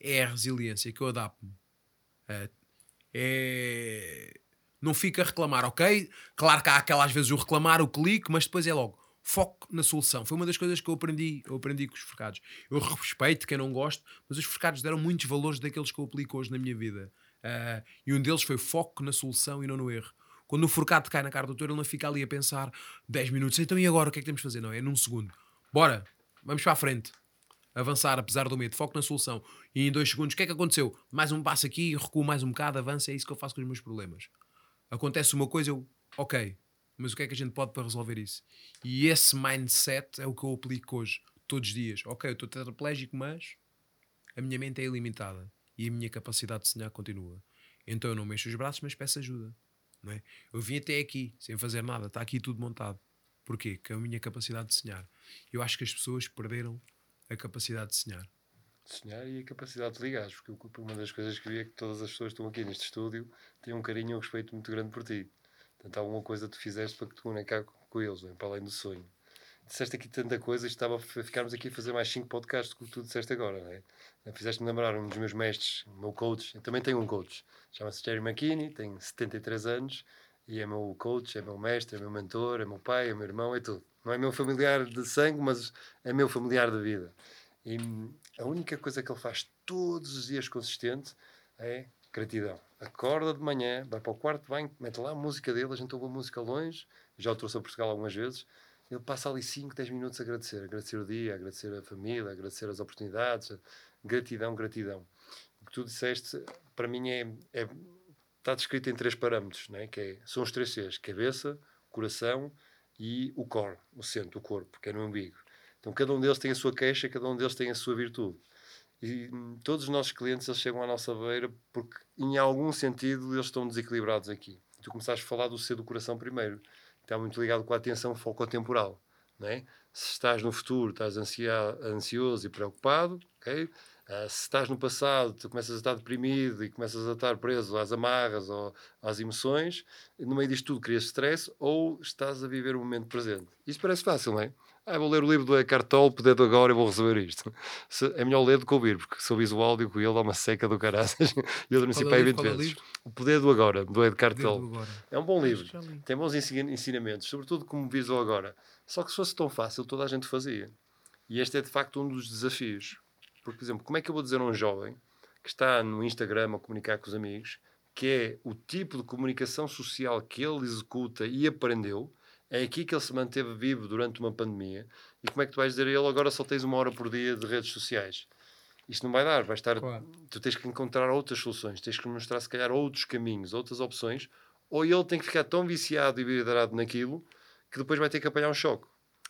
é a resiliência, que eu adapto-me. É, é, não fica a reclamar, ok? Claro que há aquelas vezes o reclamar, o clique, mas depois é logo foco na solução. Foi uma das coisas que eu aprendi, eu aprendi com os forcados. Eu respeito quem não gosta, mas os forcados deram muitos valores daqueles que eu aplico hoje na minha vida. Uh, e um deles foi foco na solução e não no erro. Quando o forcado cai na cara do doutor, ele não fica ali a pensar 10 minutos, então e agora o que é que temos de fazer? Não, é num segundo. Bora, Vamos para a frente. Avançar, apesar do medo. Foco na solução. E em dois segundos, o que é que aconteceu? Mais um passo aqui, recuo mais um bocado, avança. É isso que eu faço com os meus problemas. Acontece uma coisa, eu, ok, mas o que é que a gente pode para resolver isso? E esse mindset é o que eu aplico hoje, todos os dias. Ok, eu estou tetraplégico, mas a minha mente é ilimitada e a minha capacidade de sonhar continua. Então eu não mexo os braços, mas peço ajuda. Não é? Eu vim até aqui, sem fazer nada, está aqui tudo montado. Porquê? Com a minha capacidade de sonhar. Eu acho que as pessoas perderam a capacidade de sonhar. Sonhar e a capacidade de ligar, porque uma das coisas que vi é que todas as pessoas que estão aqui neste estúdio têm um carinho e um respeito muito grande por ti. Portanto, alguma coisa tu fizeste para que te comunicar com eles, para além do sonho. Disseste aqui tanta coisa estava a ficarmos aqui a fazer mais 5 podcasts do que tu disseste agora, não é? Fizeste-me lembrar um dos meus mestres, o meu coach. Eu também tenho um coach, chama-se Jerry McKinney, tem 73 anos e é meu coach, é meu mestre, é meu mentor, é meu pai, é meu irmão, é tudo. Não é meu familiar de sangue, mas é meu familiar de vida. E a única coisa que ele faz todos os dias consistente é gratidão. Acorda de manhã, vai para o quarto de banho, mete lá a música dele, a gente ouve a música longe, já o trouxe a Portugal algumas vezes, ele passa ali 5, 10 minutos a agradecer. Agradecer o dia, agradecer a família, agradecer as oportunidades. Gratidão, gratidão. O que tu disseste, para mim, é, é está descrito em três parâmetros, né? que é, são os três Cs: cabeça, coração e o core, o centro, o corpo, que é no umbigo. Então, cada um deles tem a sua queixa, cada um deles tem a sua virtude. E hum, todos os nossos clientes eles chegam à nossa beira porque, em algum sentido, eles estão desequilibrados aqui. Tu começaste a falar do C do coração primeiro está muito ligado com a atenção foco-temporal. É? Se estás no futuro, estás ansioso e preocupado, okay? Uh, se estás no passado, tu começas a estar deprimido e começas a estar preso às amarras ou às emoções, no meio disto tudo crias stress ou estás a viver o momento presente. Isto parece fácil, não é? Ah, vou ler o livro do Eckhart Tolle, poder do agora e vou receber isto. Se, é melhor ler do que ouvir, porque sou visual, digo que ele dá uma seca do caraças. e eu aí 20 vezes. O Poder do Agora, do Eckhart Tolle. É um bom livro. Tem bons ensinamentos, sobretudo como visual agora. Só que se fosse tão fácil, toda a gente fazia. E este é de facto um dos desafios. Porque, por exemplo, como é que eu vou dizer a um jovem que está no Instagram a comunicar com os amigos que é o tipo de comunicação social que ele executa e aprendeu é aqui que ele se manteve vivo durante uma pandemia. E como é que tu vais dizer a ele agora só tens uma hora por dia de redes sociais? Isto não vai dar, vai estar. Claro. Tu tens que encontrar outras soluções, tens que mostrar se calhar outros caminhos, outras opções, ou ele tem que ficar tão viciado e vidrado naquilo que depois vai ter que apanhar um choque.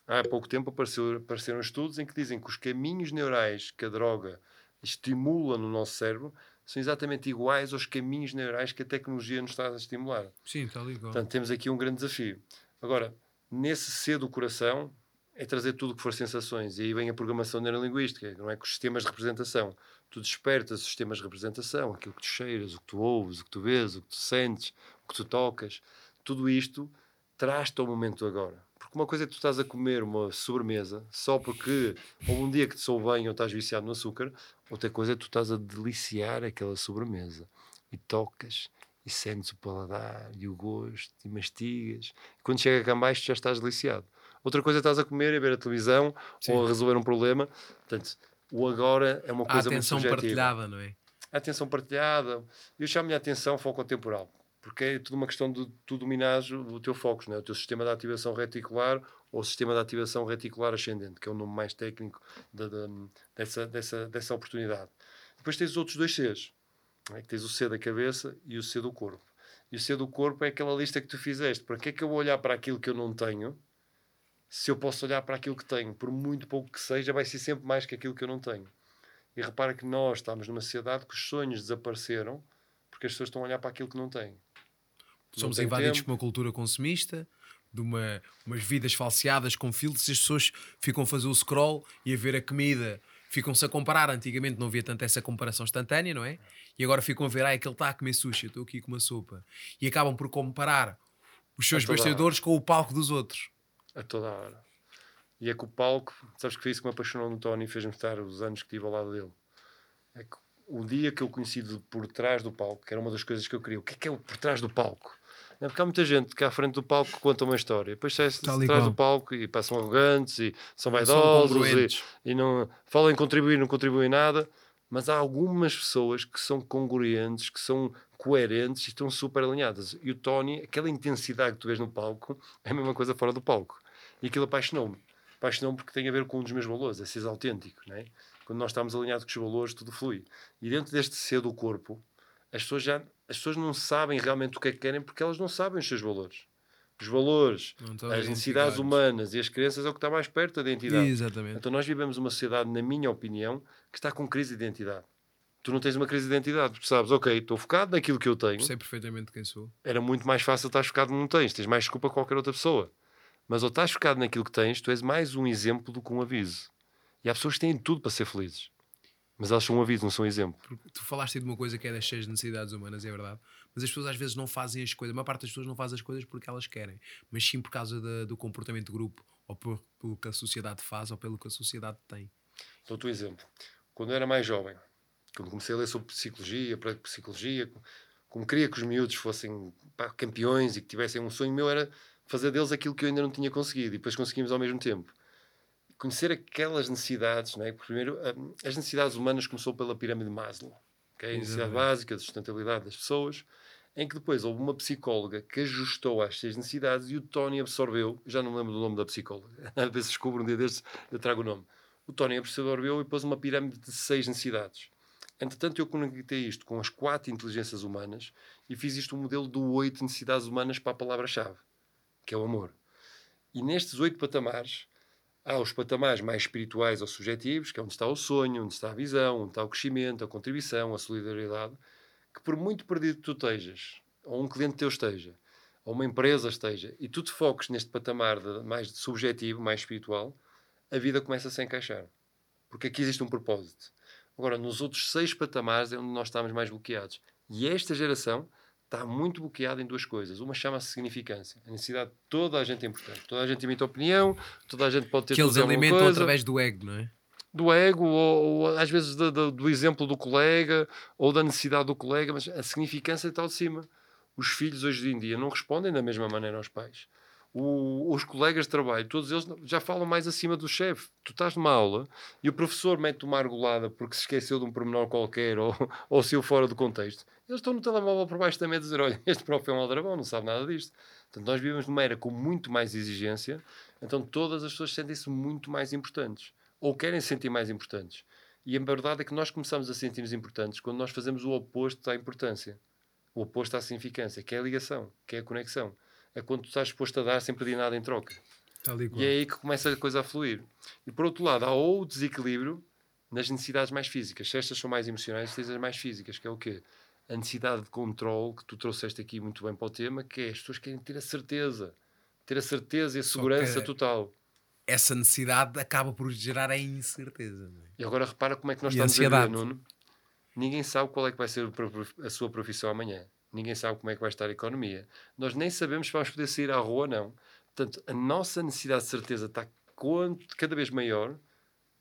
Há pouco tempo apareceu, apareceram estudos em que dizem que os caminhos neurais que a droga estimula no nosso cérebro são exatamente iguais aos caminhos neurais que a tecnologia nos está a estimular. Sim, está ligado. Portanto, temos aqui um grande desafio. Agora, nesse C do coração é trazer tudo que for sensações. E aí vem a programação neurolinguística, não é? Com os sistemas de representação. Tu despertas os sistemas de representação, aquilo que tu cheiras, o que tu ouves, o que tu vês, o que tu sentes, o que tu tocas. Tudo isto traz-te ao momento agora. Porque uma coisa é que tu estás a comer uma sobremesa só porque ou um dia que te sou bem ou estás viciado no açúcar, outra coisa é que tu estás a deliciar aquela sobremesa e tocas e sentes o paladar e o gosto e mastigas. E quando chega cá embaixo já estás deliciado. Outra coisa estás a comer, a ver a televisão Sim. ou a resolver um problema. Portanto, o agora é uma coisa muito subjetiva. A atenção partilhada, não é? A atenção partilhada. Eu chamo-lhe atenção foco temporal. Porque é tudo uma questão de tu dominares o teu foco, não é? o teu sistema de ativação reticular ou sistema de ativação reticular ascendente, que é o nome mais técnico de, de, dessa, dessa, dessa oportunidade. Depois tens os outros dois Cs, é? que tens o C da cabeça e o C do corpo. E o C do corpo é aquela lista que tu fizeste. Para que é que eu vou olhar para aquilo que eu não tenho se eu posso olhar para aquilo que tenho? Por muito pouco que seja, vai ser sempre mais que aquilo que eu não tenho. E repara que nós estamos numa sociedade que os sonhos desapareceram porque as pessoas estão a olhar para aquilo que não têm. Somos não invadidos por uma cultura consumista, de uma, umas vidas falseadas com filtros, e as pessoas ficam a fazer o scroll e a ver a comida ficam-se a comparar. Antigamente não havia tanto essa comparação instantânea, não é? E agora ficam a ver, ah, aquele está a comer sushi, eu estou aqui com uma sopa. E acabam por comparar os seus bastidores com o palco dos outros. A toda a hora. E é que o palco, sabes que foi isso que me apaixonou no Tony e fez-me estar os anos que estive ao lado dele. É que o dia que eu conheci de por trás do palco, que era uma das coisas que eu queria, o que é que é o por trás do palco? É porque há muita gente que à frente do palco conta uma história, depois sai-se de trás do palco e passam arrogantes e são vaidosos e, e, não falam em contribuir, não contribuem nada. Mas há algumas pessoas que são congruentes, que são coerentes e estão super alinhadas. E o Tony, aquela intensidade que tu vês no palco, é a mesma coisa fora do palco. E aquilo apaixonou-me. Apaixonou-me porque tem a ver com um dos meus valores, é ser autêntico. Não é? Quando nós estamos alinhados com os valores, tudo flui. E dentro deste ser do corpo, as pessoas já as pessoas não sabem realmente o que é que querem porque elas não sabem os seus valores. Os valores, as necessidades humanas e as crenças é o que está mais perto da identidade. Exatamente. Então nós vivemos uma sociedade, na minha opinião, que está com crise de identidade. tu não tens uma crise de identidade, porque sabes, ok, estou focado naquilo que eu tenho. Sei perfeitamente quem sou. Era muito mais fácil estar focado no que não tens, tens mais desculpa que qualquer outra pessoa. Mas ou estás focado naquilo que tens, tu és mais um exemplo do que um aviso. E há pessoas que têm tudo para ser felizes. Mas elas são um aviso, não são um exemplo. Porque tu falaste de uma coisa que é das seis necessidades humanas, é verdade. Mas as pessoas às vezes não fazem as coisas. A maior parte das pessoas não faz as coisas porque elas querem, mas sim por causa da- do comportamento de grupo, ou por, pelo que a sociedade faz, ou pelo que a sociedade tem. Dou-te um exemplo. Quando eu era mais jovem, quando comecei a ler sobre psicologia, para psicologia, como queria que os miúdos fossem pá, campeões e que tivessem um sonho meu, era fazer deles aquilo que eu ainda não tinha conseguido e depois conseguimos ao mesmo tempo. Conhecer aquelas necessidades, não é? Primeiro, hum, as necessidades humanas começou pela pirâmide de Maslow, que é a necessidade básica de sustentabilidade das pessoas, em que depois houve uma psicóloga que ajustou às seis necessidades e o Tony absorveu, já não lembro do nome da psicóloga, ver se descubro um dia destes, eu trago o nome. O Tony absorveu e pôs uma pirâmide de seis necessidades. Entretanto, eu conectei isto com as quatro inteligências humanas e fiz isto um modelo de oito necessidades humanas para a palavra-chave, que é o amor. E nestes oito patamares, há os patamares mais espirituais ou subjetivos, que é onde está o sonho, onde está a visão, onde está o crescimento, a contribuição, a solidariedade, que por muito perdido que tu estejas, ou um cliente teu esteja, ou uma empresa esteja, e tu te foques neste patamar de, mais subjetivo, mais espiritual, a vida começa a se encaixar. Porque aqui existe um propósito. Agora, nos outros seis patamares é onde nós estamos mais bloqueados. E esta geração está muito bloqueada em duas coisas. Uma chama-se significância. A necessidade de toda a gente é importante. Toda a gente emite opinião, toda a gente pode ter Que eles alimentam coisa através do ego, não é? do ego, ou, ou às vezes do, do- do exemplo do colega, ou da necessidade do colega, mas a significância está de cima. Os filhos hoje em dia não respondem da mesma maneira aos pais. O- os colegas de trabalho, todos eles já falam mais acima do chefe. Tu estás numa aula e o professor mete uma argolada porque se esqueceu de um pormenor qualquer ou, ou saiu fora do contexto. Eles estão no telemóvel por baixo mesa a dizer: Olha, este prof é um aldrabão, não sabe nada disto. Portanto, nós vivemos numa era com muito mais exigência, então todas as pessoas sentem-se muito mais importantes ou querem se sentir mais importantes. E a verdade é que nós começamos a sentir-nos importantes quando nós fazemos o oposto à importância, o oposto à significância, que é a ligação, que é a conexão. Quando tu estás disposto a dar sem pedir nada em troca. E é aí que começa a coisa a fluir. E por outro lado, há o desequilíbrio nas necessidades mais físicas. Se estas são mais emocionais, tens as mais físicas, que é o quê? A necessidade de controle que tu trouxeste aqui muito bem para o tema, que é as pessoas querem ter a certeza. Ter a certeza e a segurança total. Essa necessidade acaba por gerar a incerteza. É? E agora repara como é que nós E a estamos a viver. Nuno. Ninguém sabe qual é que vai ser a sua profissão amanhã. Ninguém sabe como é que vai estar a economia. Nós nem sabemos se vamos poder sair à rua ou não. Portanto, a nossa necessidade de certeza está cada vez maior,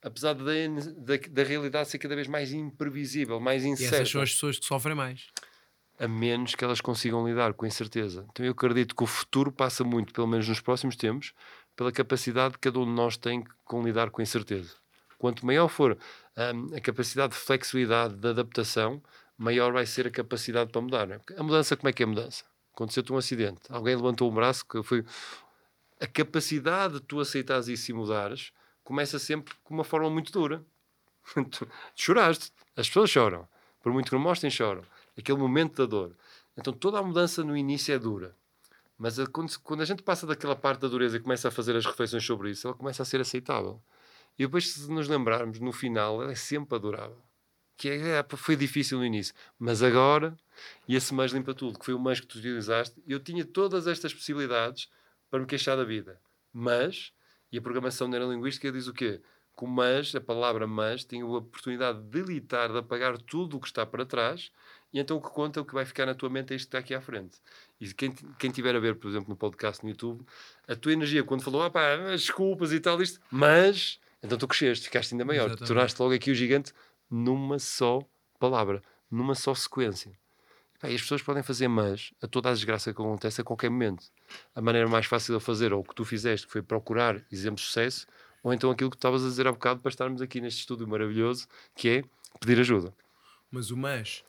apesar da, da, da realidade ser cada vez mais imprevisível, mais E essas incerta, são as pessoas que sofrem mais. a menos que elas consigam lidar com a incerteza. Então eu acredito que o futuro passa muito, pelo menos nos próximos tempos, pela capacidade que cada um de nós tem com lidar com a incerteza. Quanto maior for hum, a capacidade de flexibilidade, de adaptação, maior vai ser a capacidade para mudar. é? A mudança, como é que é a mudança? Aconteceu-te um acidente, alguém levantou o braço, que foi... A capacidade de tu aceitares isso e mudares começa sempre com uma forma muito dura. choraste, as pessoas choram. Por muito que não mostrem, choram. Aquele momento da dor. Então toda a mudança no início é dura. Mas a- quando, quando a gente passa daquela parte da dureza e começa a fazer as reflexões sobre isso, ela começa a ser aceitável. E depois, se nos lembrarmos, no final, ela é sempre adorável. Que é, é, foi difícil no início. Mas agora, e esse mais limpa tudo, que foi o mais que tu utilizaste, eu tinha todas estas possibilidades para me queixar da vida. Mas, e a programação neurolinguística diz o quê? Que o mas, a palavra mas, tem a oportunidade de delitar, de apagar tudo o que está para trás, e então o que conta, o que vai ficar na tua mente é isto que está aqui à frente. E quem, quem tiver a ver, por exemplo, no podcast no YouTube, a tua energia, quando falou, ah pá, as desculpas e tal, isto, mas, então tu cresceste, ficaste ainda maior, Exatamente. tornaste logo aqui o gigante numa só palavra, numa só sequência. As pessoas podem fazer mas a toda a desgraça que acontece a qualquer momento. A maneira mais fácil de fazer, ou o que tu fizeste, que foi procurar exemplo de sucesso, ou então aquilo que estavas a dizer há bocado para estarmos aqui neste estúdio maravilhoso, que é pedir ajuda. Mas o mas,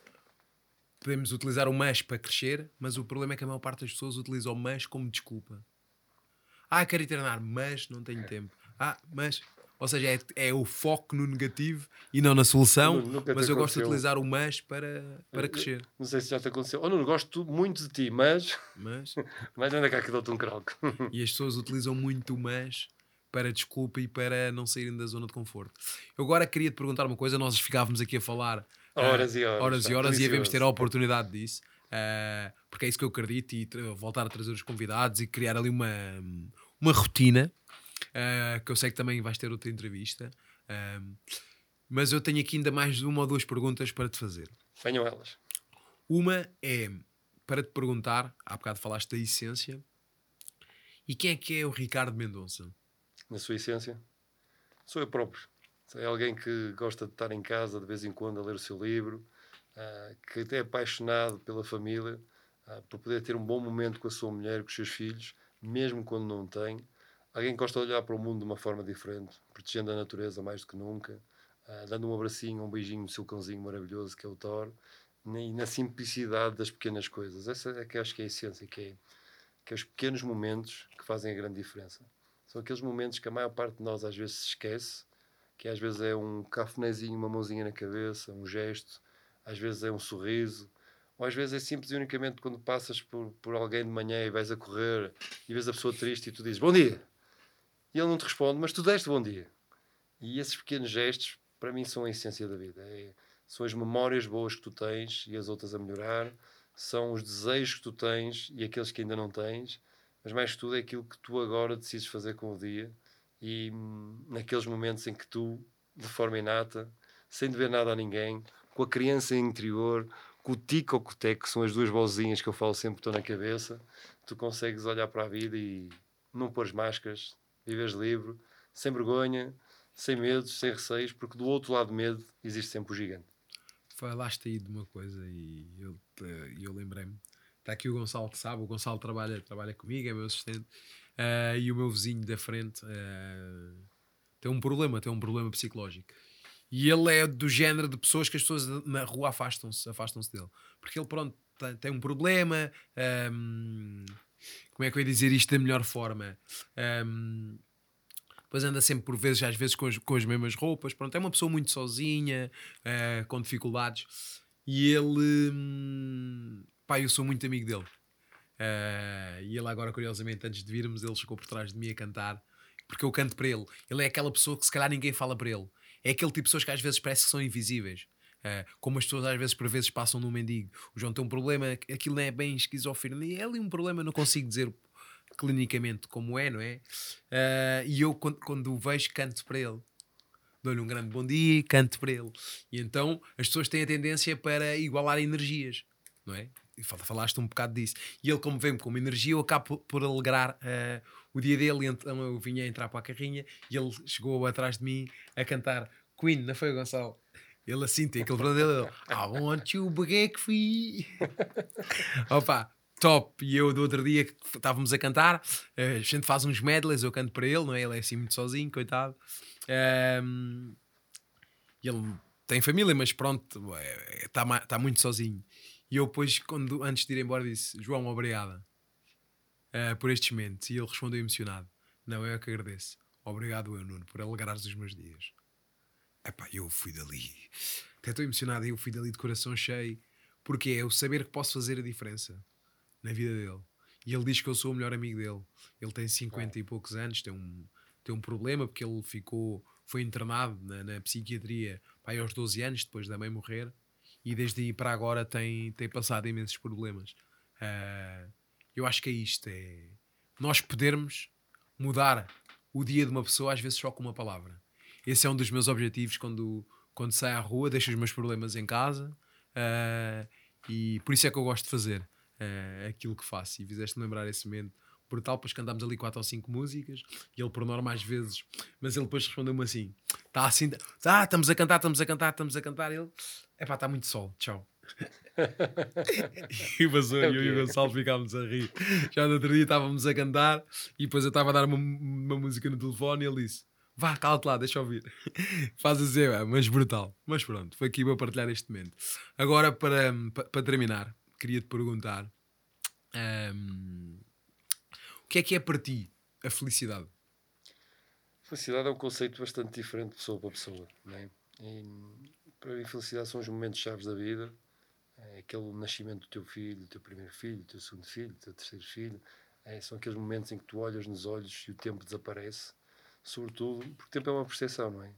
podemos utilizar o mas para crescer, mas o problema é que a maior parte das pessoas utiliza o mas como desculpa. Ah, quero treinar, mas não tenho tempo. Ah, mas. Ou seja, é, é o foco no negativo e não na solução, te mas eu gosto de utilizar o mas para, para crescer. Não sei se já te aconteceu. Oh, não, gosto muito de ti, mas. Mas, Mas anda cá que dou-te um croque. e as pessoas utilizam muito o mas para desculpa e para não saírem da zona de conforto. Eu agora queria te perguntar uma coisa, nós ficávamos aqui a falar Horas e horas. horas e horas e devemos ter a oportunidade disso. uh, porque é isso que eu acredito e voltar a trazer os convidados e criar ali uma, uma rotina uh, que eu sei que também vais ter outra entrevista. Um, mas eu tenho aqui ainda mais uma ou duas perguntas para te fazer. Venham elas. Uma é para te perguntar, há bocado falaste da essência, e quem é que é o Ricardo Mendonça? Na sua essência, sou eu próprio. É alguém que gosta de estar em casa de vez em quando a ler o seu livro, ah, que até é apaixonado pela família, ah, por poder ter um bom momento com a sua mulher, com os seus filhos, mesmo quando não tem. Alguém gosta de olhar para o mundo de uma forma diferente, protegendo a natureza mais do que nunca, ah, dando um abracinho, um beijinho no seu cãozinho maravilhoso que é o Thor, e na simplicidade das pequenas coisas. Essa é que acho que é a essência, que é, que é os pequenos momentos que fazem a grande diferença. São aqueles momentos que a maior parte de nós às vezes se esquece, que às vezes é um cafunézinho, uma mãozinha na cabeça, um gesto, às vezes é um sorriso, ou às vezes é simples e unicamente quando passas por, por alguém de manhã e vais a correr e vês a pessoa triste e tu dizes bom dia. E ele não te responde, mas tu deste bom dia. E esses pequenos gestos, para mim, são a essência da vida. É- são as memórias boas que tu tens e as outras a melhorar, são os desejos que tu tens e aqueles que ainda não tens, mas mais que tudo é aquilo que tu agora decides fazer com o dia e hum, naqueles momentos em que tu, de forma inata, sem dever nada a ninguém, com a criança interior, com o tico ou com o teco, que são as duas vozinhas que eu falo sempre que estou na cabeça, tu consegues olhar para a vida e não pôres máscaras, viveres livre, sem vergonha, sem medos, sem receios, porque do outro lado do medo existe sempre o gigante. Falaste aí de uma coisa e eu, eu lembrei-me. Está aqui o Gonçalo que sabe, o Gonçalo trabalha, trabalha comigo, é meu assistente, eh, e o meu vizinho da frente eh, tem um problema, tem um problema psicológico. E ele é do género de pessoas que as pessoas na rua afastam-se afastam dele. Porque ele, pronto, tem, um problema. ehm, como é que eu ia dizer isto da melhor forma? Ehm, depois anda sempre por vezes, às vezes com as, com as mesmas roupas. Pronto, é uma pessoa muito sozinha, eh, com dificuldades. E ele, hum, pá, eu sou muito amigo dele. Eh, e ele agora, curiosamente, antes de virmos, ele chegou por trás de mim a cantar, porque eu canto para ele. Ele é aquela pessoa que se calhar ninguém fala para ele. É aquele tipo de pessoas que às vezes parece que são invisíveis. Eh, como as pessoas às vezes por vezes passam num mendigo. O João tem um problema, aquilo não é bem esquizofrenia. É ali um problema, não consigo dizer clinicamente como é, não é? Eh, e eu, quando, quando o vejo, canto para ele. Dou-lhe um grande bom dia e canto para ele. E então as pessoas têm a tendência para igualar energias, não é? E fal- falaste um bocado disso. E ele, como vem com uma energia, eu acabo por, alegrar eh, o dia dele. Então eu vinha entrar para a carrinha e ele chegou atrás de mim a cantar Queen, não foi, Gonçalo? Ele assim tem aquele verdadeiro. I want you back free. Opa, top. E eu do outro dia que estávamos a cantar, eh, a gente faz uns medleys, eu canto para ele, não é? Ele é assim muito sozinho, coitado. Ehm, e ele tem família, mas pronto, está tá muito sozinho. E eu depois, quando, antes de ir embora, disse: João, obrigada eh, por estes momentos. E ele respondeu emocionado: Não, eu é que agradeço. Obrigado, eu, Nuno, por alegrares os meus dias. Epá, eu fui dali. Até estou emocionado, eu fui dali de coração cheio. Porque é o saber que posso fazer a diferença na vida dele. E ele diz que eu sou o melhor amigo dele. Ele tem 50 e poucos anos, tem um, tem um problema porque ele ficou, foi internado na, na psiquiatria pá, aos 12 anos, depois da mãe morrer, e desde aí para agora tem, tem passado imensos problemas. Ah, eu acho que é isto: é nós podermos mudar o dia de uma pessoa, às vezes só com uma palavra. Esse é um dos meus objetivos quando, quando saio à rua, deixo os meus problemas em casa. ah, e por isso é que eu gosto de fazer ah, aquilo que faço. E fizeste-me lembrar esse momento brutal. Depois cantámos ali quatro ou cinco músicas e ele, por norma, às vezes, mas ele depois respondeu-me assim: Está assim, tá, estamos a cantar, estamos a cantar, estamos a cantar. Ele, é pá, está muito sol, tchau. e vazou, e eu e o Gonçalo ficámos a rir. Já no outro dia estávamos a cantar e depois eu estava a dar uma, uma música no telefone e ele disse: Vá, cala-te lá, deixa eu ouvir. Faz assim, mas brutal. Mas pronto, foi aqui para partilhar este momento. Agora, para, para, terminar, queria te perguntar: hum, o que é que é para ti a felicidade? Felicidade é um conceito bastante diferente de pessoa para pessoa. Não é? E, para mim, felicidade são os momentos chaves da vida. É aquele nascimento do teu filho, do teu primeiro filho, do teu segundo filho, do teu terceiro filho. É, são aqueles momentos em que tu olhas nos olhos e o tempo desaparece. Sobretudo, porque tempo é uma percepção, não é?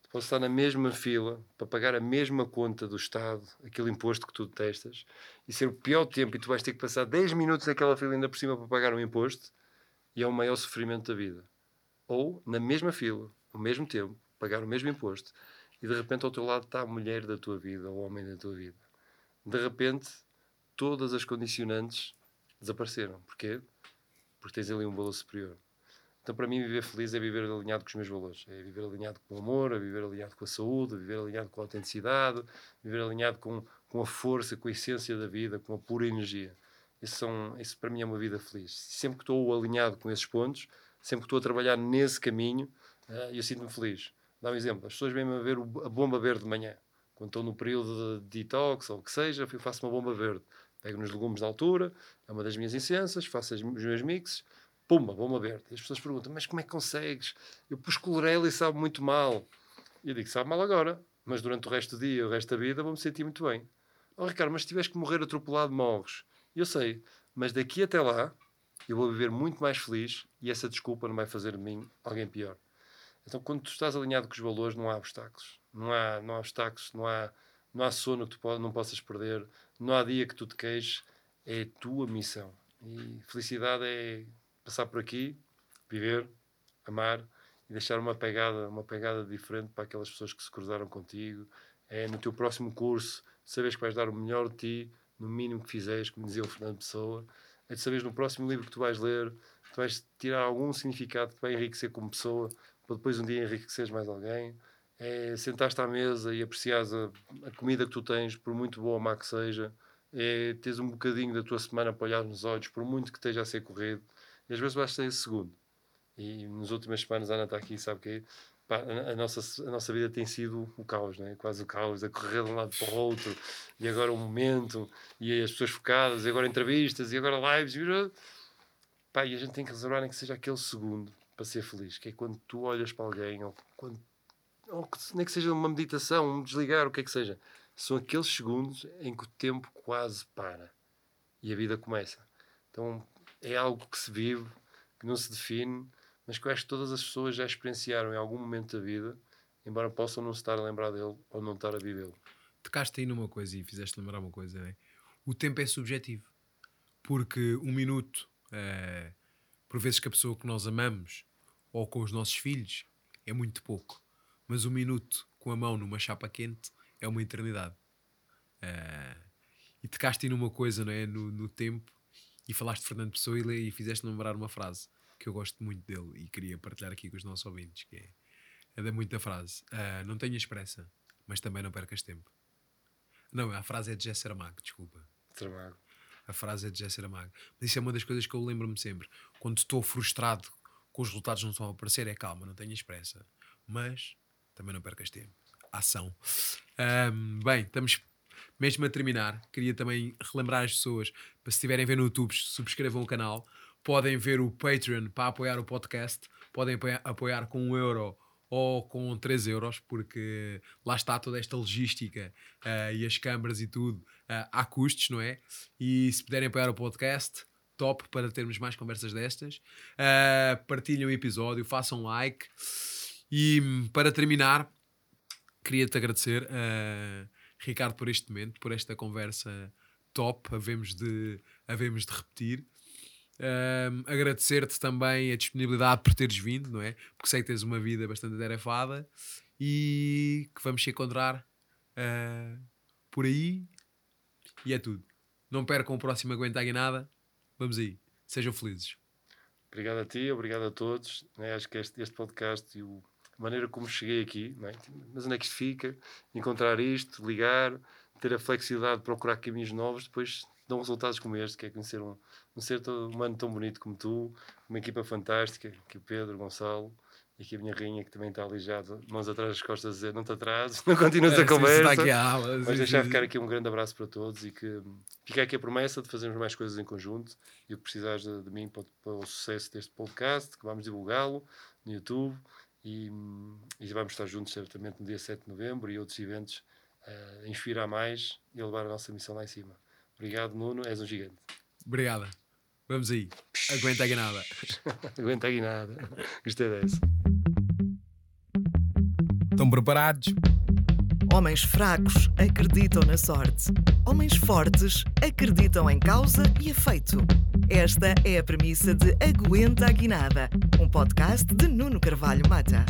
Tu posso estar na mesma fila para pagar a mesma conta do Estado, aquele imposto que tu detestas, e ser o pior tempo e tu vais ter que passar 10 minutos naquela fila ainda por cima para pagar um imposto, e é o maior sofrimento da vida. Ou, na mesma fila, ao mesmo tempo, pagar o mesmo imposto, e de repente ao teu lado está a mulher da tua vida, ou o homem da tua vida. De repente, todas as condicionantes desapareceram. Porquê? Porque tens ali um valor superior. Então, para mim, viver feliz é viver alinhado com os meus valores. É viver alinhado com o amor, é viver alinhado com a saúde, é viver alinhado com a autenticidade, viver alinhado com, com a força, com a essência da vida, com a pura energia. Isso, são, isso para mim é uma vida feliz. Sempre que estou alinhado com esses pontos, sempre que estou a trabalhar nesse caminho, uh, eu sinto-me feliz. Dá um exemplo. As pessoas vêm-me a ver a bomba verde de manhã. Quando estou no período de detox ou o que seja, eu faço uma bomba verde. Pego nos legumes da altura, é uma das minhas incensas, faço os meus mixes, pumba, bomba verde. E as pessoas perguntam, mas como é que consegues? Eu pus colorela e sabe muito mal. E eu digo, sabe mal agora, mas durante o resto do dia, o resto da vida, vou-me sentir muito bem. Oh, Ricardo, mas se tiveres que morrer atropelado, morres. Eu sei, mas daqui até lá, eu vou viver muito mais feliz e essa desculpa não vai fazer de mim alguém pior. Então, quando tu estás alinhado com os valores, não há obstáculos. Não há, não há obstáculos, não há, não há sono que tu não possas perder, não há dia que tu te queixes. É a tua missão. E felicidade é passar por aqui, viver, amar e deixar uma pegada, uma pegada diferente para aquelas pessoas que se cruzaram contigo. É no teu próximo curso, saberes que vais dar o melhor de ti, no mínimo que fizeres, como dizia o Fernando Pessoa. É de saberes no próximo livro que tu vais ler, tu vais tirar algum significado que vai enriquecer como pessoa, para depois um dia enriqueceres mais alguém. É sentar-te à mesa e apreciares a, a comida que tu tens, por muito boa ou má que seja. É teres um bocadinho da tua semana para olhar nos olhos, por muito que esteja a ser corrido e às vezes basta esse segundo. E nas últimas semanas a Ana está aqui, sabe que pá, a, nossa, a nossa vida tem sido o caos, né? quase o caos, a correr de um lado para o outro, e agora o momento, e as pessoas focadas, e agora entrevistas, e agora lives. E, pá, e a gente tem que reservar nem que seja aquele segundo para ser feliz, que é quando tu olhas para alguém, ou, quando, ou nem que seja uma meditação, um desligar, o que é que seja. São aqueles segundos em que o tempo quase para e a vida começa. Então, é algo que se vive, que não se define, mas que eu acho que todas as pessoas já experienciaram em algum momento da vida, embora possam não se estar a lembrar dele ou não estar a vivê-lo. Tocaste aí numa coisa e fizeste lembrar uma coisa, é? O tempo é subjetivo. Porque um minuto, é, por vezes que a pessoa que nós amamos ou com os nossos filhos é muito pouco. Mas um minuto com a mão numa chapa quente é uma eternidade. É, e tocaste aí numa coisa, não é? No, no tempo e falaste de Fernando Pessoa e, e fizeste lembrar uma frase que eu gosto muito dele e queria partilhar aqui com os nossos ouvintes, que é, é da muita frase. Uh, não tenhas pressa, mas também não percas tempo. Não, a frase é de Jesse Aramago, desculpa. A frase é de Jesse Aramago. Mas isso é uma das coisas que eu lembro-me sempre. Quando estou frustrado com os resultados não estão a aparecer, é calma, não tenhas pressa. Mas também não percas tempo. Ação. Um, bem, estamos mesmo a terminar, queria também relembrar as pessoas para se estiverem a ver no YouTube, subscrevam o canal. Podem ver o Patreon para apoiar o podcast. Podem apoiar com um euro ou com 3 euros, porque lá está toda esta logística uh, e as câmaras e tudo, uh, há custos, não é? E se puderem apoiar o podcast, top para termos mais conversas destas. Uh, partilhem o episódio, façam like. E para terminar, queria-te agradecer. Uh, Ricardo, por este momento, por esta conversa top, havemos de, havemos de repetir. Um, Agradecer-te também a disponibilidade por teres vindo, não é? Porque sei que tens uma vida bastante atarefada e que vamos se encontrar uh, por aí. E é tudo. Não percam o próximo Aguenta nada. Vamos aí. Sejam felizes. Obrigado a ti, obrigado a todos. É, acho que este, este podcast e o maneira como cheguei aqui, é? mas onde é que isto fica? Encontrar isto, ligar, ter a flexibilidade de procurar caminhos novos, depois dão resultados como este, que é conhecer um, um ser humano tão bonito como tu, uma equipa fantástica, que o Pedro, o Gonçalo, e aqui a minha rainha que também está alijada, mãos atrás das costas a dizer não te atrases, não continuas é, a conversa. Mas deixar ficar aqui um grande abraço para todos e que fica aqui a promessa de fazermos mais coisas em conjunto e o que precisares de, de mim para, para, o sucesso deste podcast, que vamos divulgá-lo no YouTube e, e, vamos estar juntos certamente no dia 7 de novembro e outros eventos uh, a inspirar mais e a levar a nossa missão lá em cima. Obrigado, Nuno, és um gigante. Obrigada. Vamos aí. Aguenta a guinada. Aguenta a guinada. Gostei dessa. Estão preparados? Homens fracos acreditam na sorte. Homens fortes acreditam em causa e efeito. Esta é a premissa de Aguenta a Guinada, um podcast de Nuno Carvalho Mata.